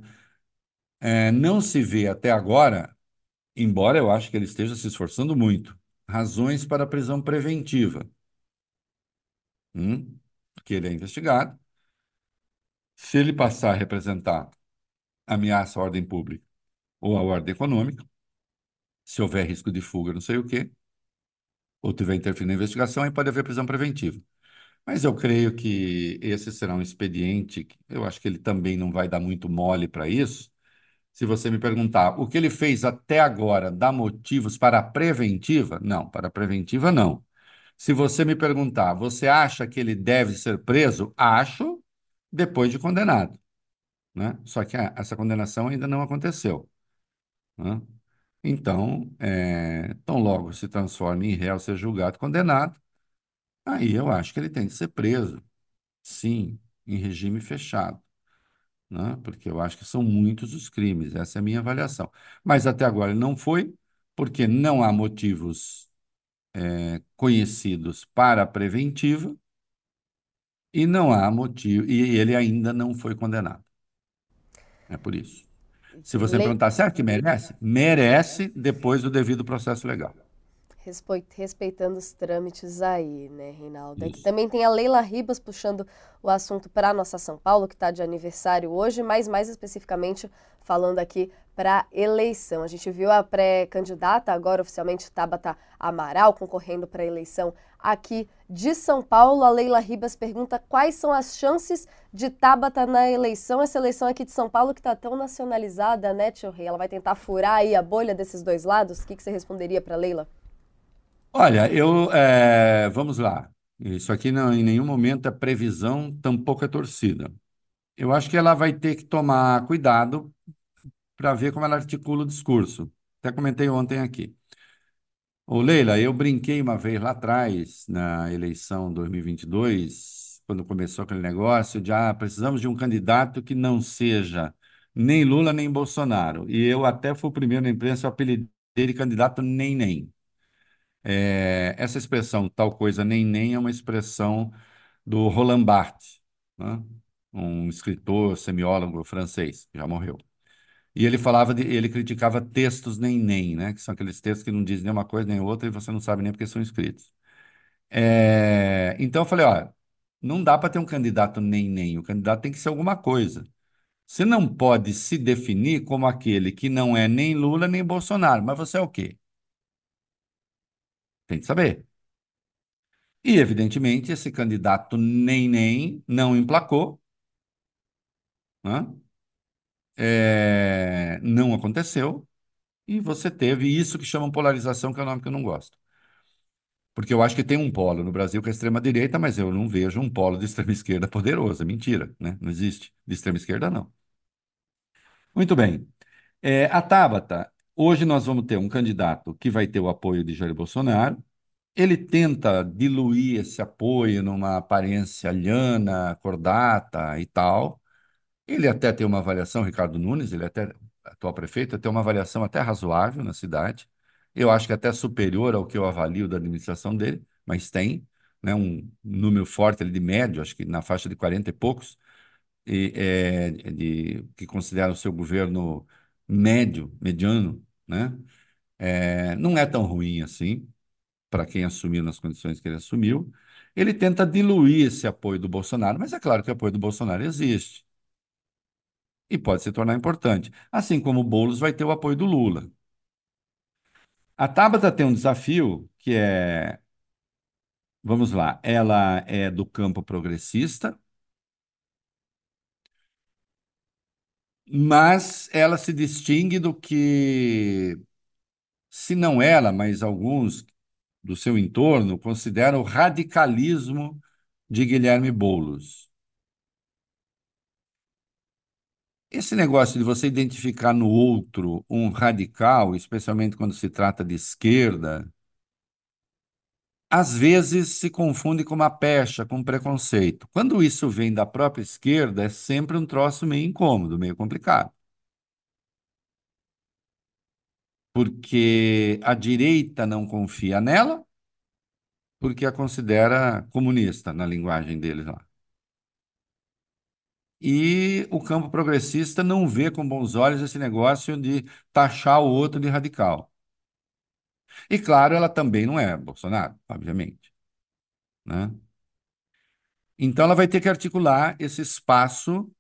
Speaker 2: É, não se vê até agora, embora eu acho que ele esteja se esforçando muito, razões para prisão preventiva. Hum? Porque ele é investigado. Se ele passar a representar ameaça à ordem pública ou à ordem econômica, se houver risco de fuga, não sei o quê, ou tiver interferindo na investigação, aí pode haver prisão preventiva. Mas eu creio que esse será um expediente, eu acho que ele também não vai dar muito mole para isso. Se você me perguntar o que ele fez até agora dá motivos para a preventiva? Não, para a preventiva não. Se você me perguntar, você acha que ele deve ser preso? Acho, depois de condenado. Né? Só que ah, essa condenação ainda não aconteceu. Né? Então, é, tão logo se transforme em réu, ser julgado, condenado, aí eu acho que ele tem que ser preso, sim, em regime fechado, né? Porque eu acho que são muitos os crimes, essa é a minha avaliação. Mas até agora ele não foi, porque não há motivos é, conhecidos para a preventiva e não há motivo, e ele ainda não foi condenado. É por isso. Se você Le... perguntar, será que merece? Merece depois do devido processo legal.
Speaker 1: Respeitando os trâmites aí, né, Reinaldo? Aqui também tem a Leila Ribas puxando o assunto para a nossa São Paulo, que está de aniversário hoje, mas mais especificamente falando aqui para eleição. A gente viu a pré-candidata, agora oficialmente Tabata Amaral, concorrendo para a eleição aqui de São Paulo. A Leila Ribas pergunta quais são as chances de Tabata na eleição, essa eleição aqui de São Paulo que está tão nacionalizada, né, Tio Rei? Ela vai tentar furar aí a bolha desses dois lados? O que, que você responderia para Leila?
Speaker 2: Olha, eu é, vamos lá. Isso aqui não, em nenhum momento é previsão, tampouco é torcida. Eu acho que ela vai ter que tomar cuidado para ver como ela articula o discurso. Até comentei ontem aqui. Ô, Leila, eu brinquei uma vez lá atrás, na eleição 2022, quando começou aquele negócio de ah, precisamos de um candidato que não seja nem Lula nem Bolsonaro. E eu até fui o primeiro na imprensa a apelidei de candidato nem nem. É, essa expressão, tal coisa nem nem, é uma expressão do Roland Barthes, né? um escritor, semiólogo francês, que já morreu. E ele falava de, ele criticava textos nem nem, né? Que são aqueles textos que não dizem nem uma coisa nem outra e você não sabe nem porque são escritos. É, então eu falei, olha, não dá para ter um candidato nem nem, o candidato tem que ser alguma coisa. Você não pode se definir como aquele que não é nem Lula nem Bolsonaro, mas você é o quê? Tem que saber. E, evidentemente, esse candidato nem nem não emplacou. Né? É, não aconteceu. E você teve isso que chamam polarização, que é o nome que eu não gosto. Porque eu acho que tem um polo no Brasil que é extrema-direita, mas eu não vejo um polo de extrema-esquerda poderoso. É mentira, né? Não existe. De extrema-esquerda, não. Muito bem. É, a Tabata, hoje nós vamos ter um candidato que vai ter o apoio de Jair Bolsonaro. Ele tenta diluir esse apoio numa aparência liana, cordata e tal. Ele até tem uma avaliação, Ricardo Nunes, ele até, atual prefeito, tem uma avaliação até razoável na cidade. Eu acho que até superior ao que eu avalio da administração dele, mas tem né, um número forte ali de médio, acho que na faixa de 40 e poucos, e, é, de, que considera o seu governo médio, mediano, né? É, não é tão ruim assim, para quem assumiu nas condições que ele assumiu. Ele tenta diluir esse apoio do Bolsonaro, mas é claro que o apoio do Bolsonaro existe. E pode se tornar importante. Assim como o Boulos vai ter o apoio do Lula. A Tabata tem um desafio que é. Vamos lá, ela é do campo progressista, mas ela se distingue do que, se não ela, mas alguns do seu entorno, consideram o radicalismo de Guilherme Boulos. Esse negócio de você identificar no outro um radical, especialmente quando se trata de esquerda, às vezes se confunde com uma pecha, com preconceito. Quando isso vem da própria esquerda, é sempre um troço meio incômodo, meio complicado. Porque a direita não confia nela, porque a considera comunista, na linguagem deles lá. E o campo progressista não vê com bons olhos esse negócio de taxar o outro de radical. E claro, ela também não é Bolsonaro, obviamente. Né? Então ela vai ter que articular esse espaço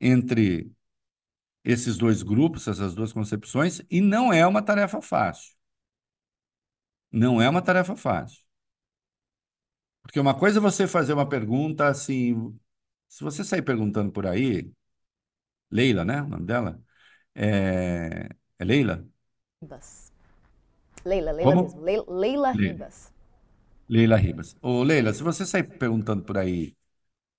Speaker 2: entre esses dois grupos, essas duas concepções, e não é uma tarefa fácil. Não é uma tarefa fácil. Porque uma coisa é você fazer uma pergunta assim, se você sair perguntando por aí, Leila, né? O nome dela? É, é Leila?
Speaker 1: Ribas. Leila, Leila
Speaker 2: Como?
Speaker 1: mesmo. Leila, Leila
Speaker 2: Leila.
Speaker 1: Ribas.
Speaker 2: Leila Ribas. Ô, Leila, se você sair perguntando por aí,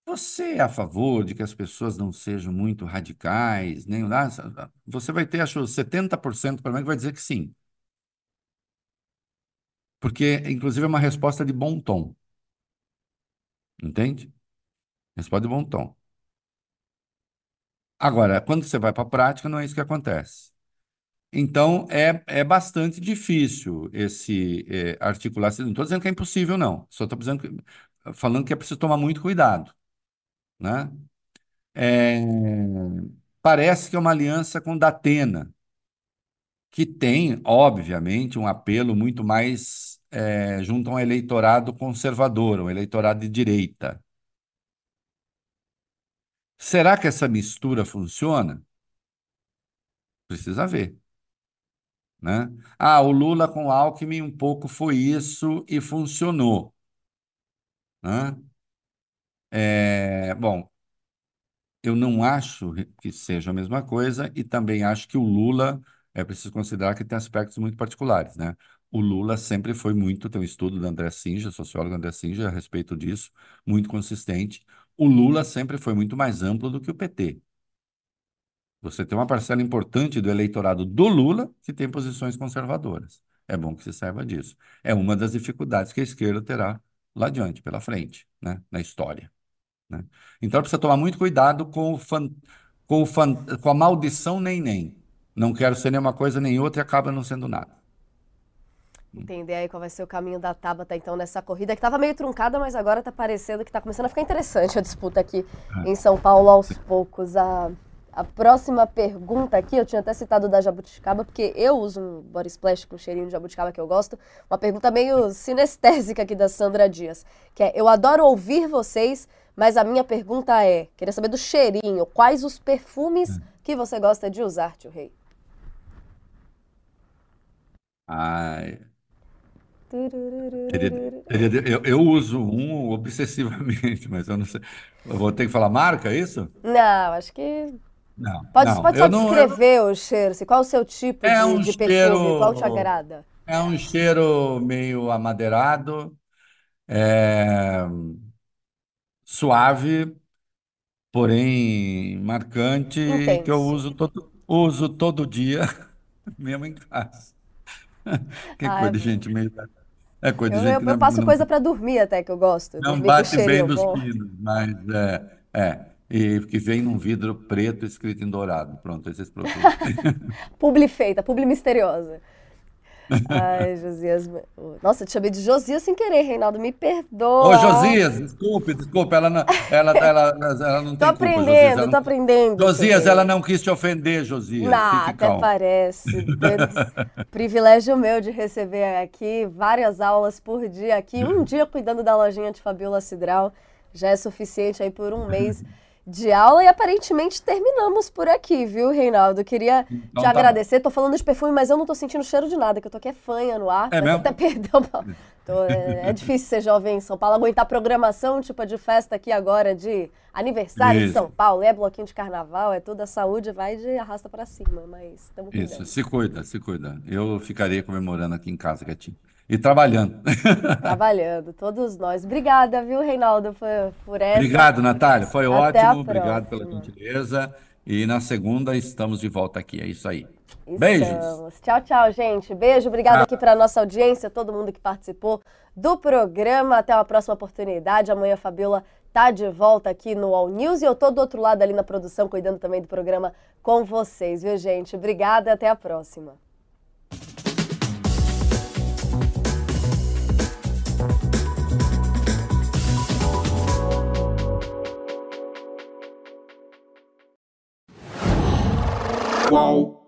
Speaker 2: você é a favor de que as pessoas não sejam muito radicais, nem nada? Você vai ter, acho, 70% pelo menos que vai dizer que sim. Porque, inclusive, é uma resposta de bom tom. Entende? Resposta de bom tom. Agora, quando você vai para a prática, não é isso que acontece. Então, é, é bastante difícil esse é, articular. Não estou dizendo que é impossível, não. Só estou falando que é preciso tomar muito cuidado. Né? É, parece que é uma aliança com Datena, que tem, obviamente, um apelo muito mais é, junto a um eleitorado conservador, um eleitorado de direita. Será que essa mistura funciona? Precisa ver. Né? Ah, o Lula com o Alckmin um pouco foi isso e funcionou. Né? É, bom, eu não acho que seja a mesma coisa e também acho que o Lula é preciso considerar que tem aspectos muito particulares, né? O Lula sempre foi muito, tem um estudo da André Singer, sociólogo André Singer, a respeito disso, muito consistente. O Lula sempre foi muito mais amplo do que o PT. Você tem uma parcela importante do eleitorado do Lula que tem posições conservadoras. É bom que se saiba disso. É uma das dificuldades que a esquerda terá lá adiante, pela frente, né? na história. Né? Então precisa tomar muito cuidado com, o fan, com, o fan, com a maldição nem nem. Não quero ser nenhuma coisa nem outra e acaba não sendo nada.
Speaker 1: Entender aí qual vai ser o caminho da Tabata, então, nessa corrida, que estava meio truncada, mas agora está parecendo que está começando a ficar interessante a disputa aqui
Speaker 2: É.
Speaker 1: em São Paulo aos poucos. A, a próxima pergunta aqui, eu tinha até citado da jabuticaba, porque eu uso um body splash com cheirinho de jabuticaba que eu gosto. Uma pergunta meio sinestésica aqui da Sandra Dias, que é, eu adoro ouvir vocês, mas a minha pergunta é, queria saber do cheirinho, quais os perfumes que você gosta de usar, tio Rei?
Speaker 2: Ai, teria- teria- eu, eu uso um obsessivamente, mas eu não sei. Eu vou ter que falar marca, é isso?
Speaker 1: Não, acho que
Speaker 2: Não,
Speaker 1: Pode,
Speaker 2: não,
Speaker 1: pode
Speaker 2: eu
Speaker 1: só
Speaker 2: não- eu
Speaker 1: descrever o cheiro, assim, qual o seu tipo
Speaker 2: É
Speaker 1: de,
Speaker 2: um
Speaker 1: de perfume,
Speaker 2: cheiro-
Speaker 1: qual te agrada?
Speaker 2: É um cheiro meio amadeirado, é, suave, porém marcante,
Speaker 1: Intenso.
Speaker 2: que eu uso todo, uso todo dia, mesmo em casa. Que
Speaker 1: Ai,
Speaker 2: coisa de gente meio. É coisa
Speaker 1: Eu,
Speaker 2: de gente
Speaker 1: eu,
Speaker 2: que não,
Speaker 1: eu passo coisa pra dormir até que eu gosto.
Speaker 2: não bate bem nos pinos, mas é, é. E que vem num vidro preto escrito em dourado. Pronto, esses produtos.
Speaker 1: Publi feita, publi misteriosa. Ai, Josias. Nossa, eu te chamei de Josias sem querer, Reinaldo, me perdoa.
Speaker 2: Ô, Josias, desculpe, desculpe, ela não, ela, ela, ela não
Speaker 1: Tô
Speaker 2: tem culpa, Josias.
Speaker 1: aprendendo, tô
Speaker 2: não-
Speaker 1: aprendendo.
Speaker 2: Josias, ela não quis te ofender, Josias.
Speaker 1: Não,
Speaker 2: Fique
Speaker 1: até
Speaker 2: calmo.
Speaker 1: parece. Privilégio meu de receber aqui várias aulas por dia aqui. Um dia cuidando da lojinha de Fabiola Cidral já é suficiente aí por um mês de aula e aparentemente terminamos por aqui, viu, Reinaldo? Queria
Speaker 2: Então
Speaker 1: te
Speaker 2: tá
Speaker 1: agradecer. Tô falando de perfume, mas eu não tô sentindo cheiro de nada, que eu tô aqui é fanha no ar.
Speaker 2: É mesmo?
Speaker 1: até perdão. Tô- é, é difícil ser jovem em São Paulo, aguentar programação tipo de festa aqui agora de aniversário de
Speaker 2: Isso.
Speaker 1: São Paulo, é bloquinho de carnaval, é tudo a saúde, vai de arrasta pra cima, mas estamos
Speaker 2: Isso, se cuida, se cuida. Eu ficaria comemorando aqui em casa, quietinho. E trabalhando.
Speaker 1: Trabalhando, todos nós. Obrigada, viu, Reinaldo, por, por essa.
Speaker 2: Obrigado, Natália. Foi
Speaker 1: Até
Speaker 2: ótimo. Obrigado pela gentileza. E na segunda estamos de volta aqui. É isso aí.
Speaker 1: Estamos.
Speaker 2: Beijos.
Speaker 1: Tchau, tchau, gente. Beijo. Obrigada aqui para nossa audiência, todo mundo que participou do programa. Até uma próxima oportunidade. Amanhã a Fabiola tá de volta aqui no All News e eu tô do outro lado ali na produção, cuidando também do programa com vocês, viu, gente? Obrigada e até a próxima.
Speaker 6: Qual?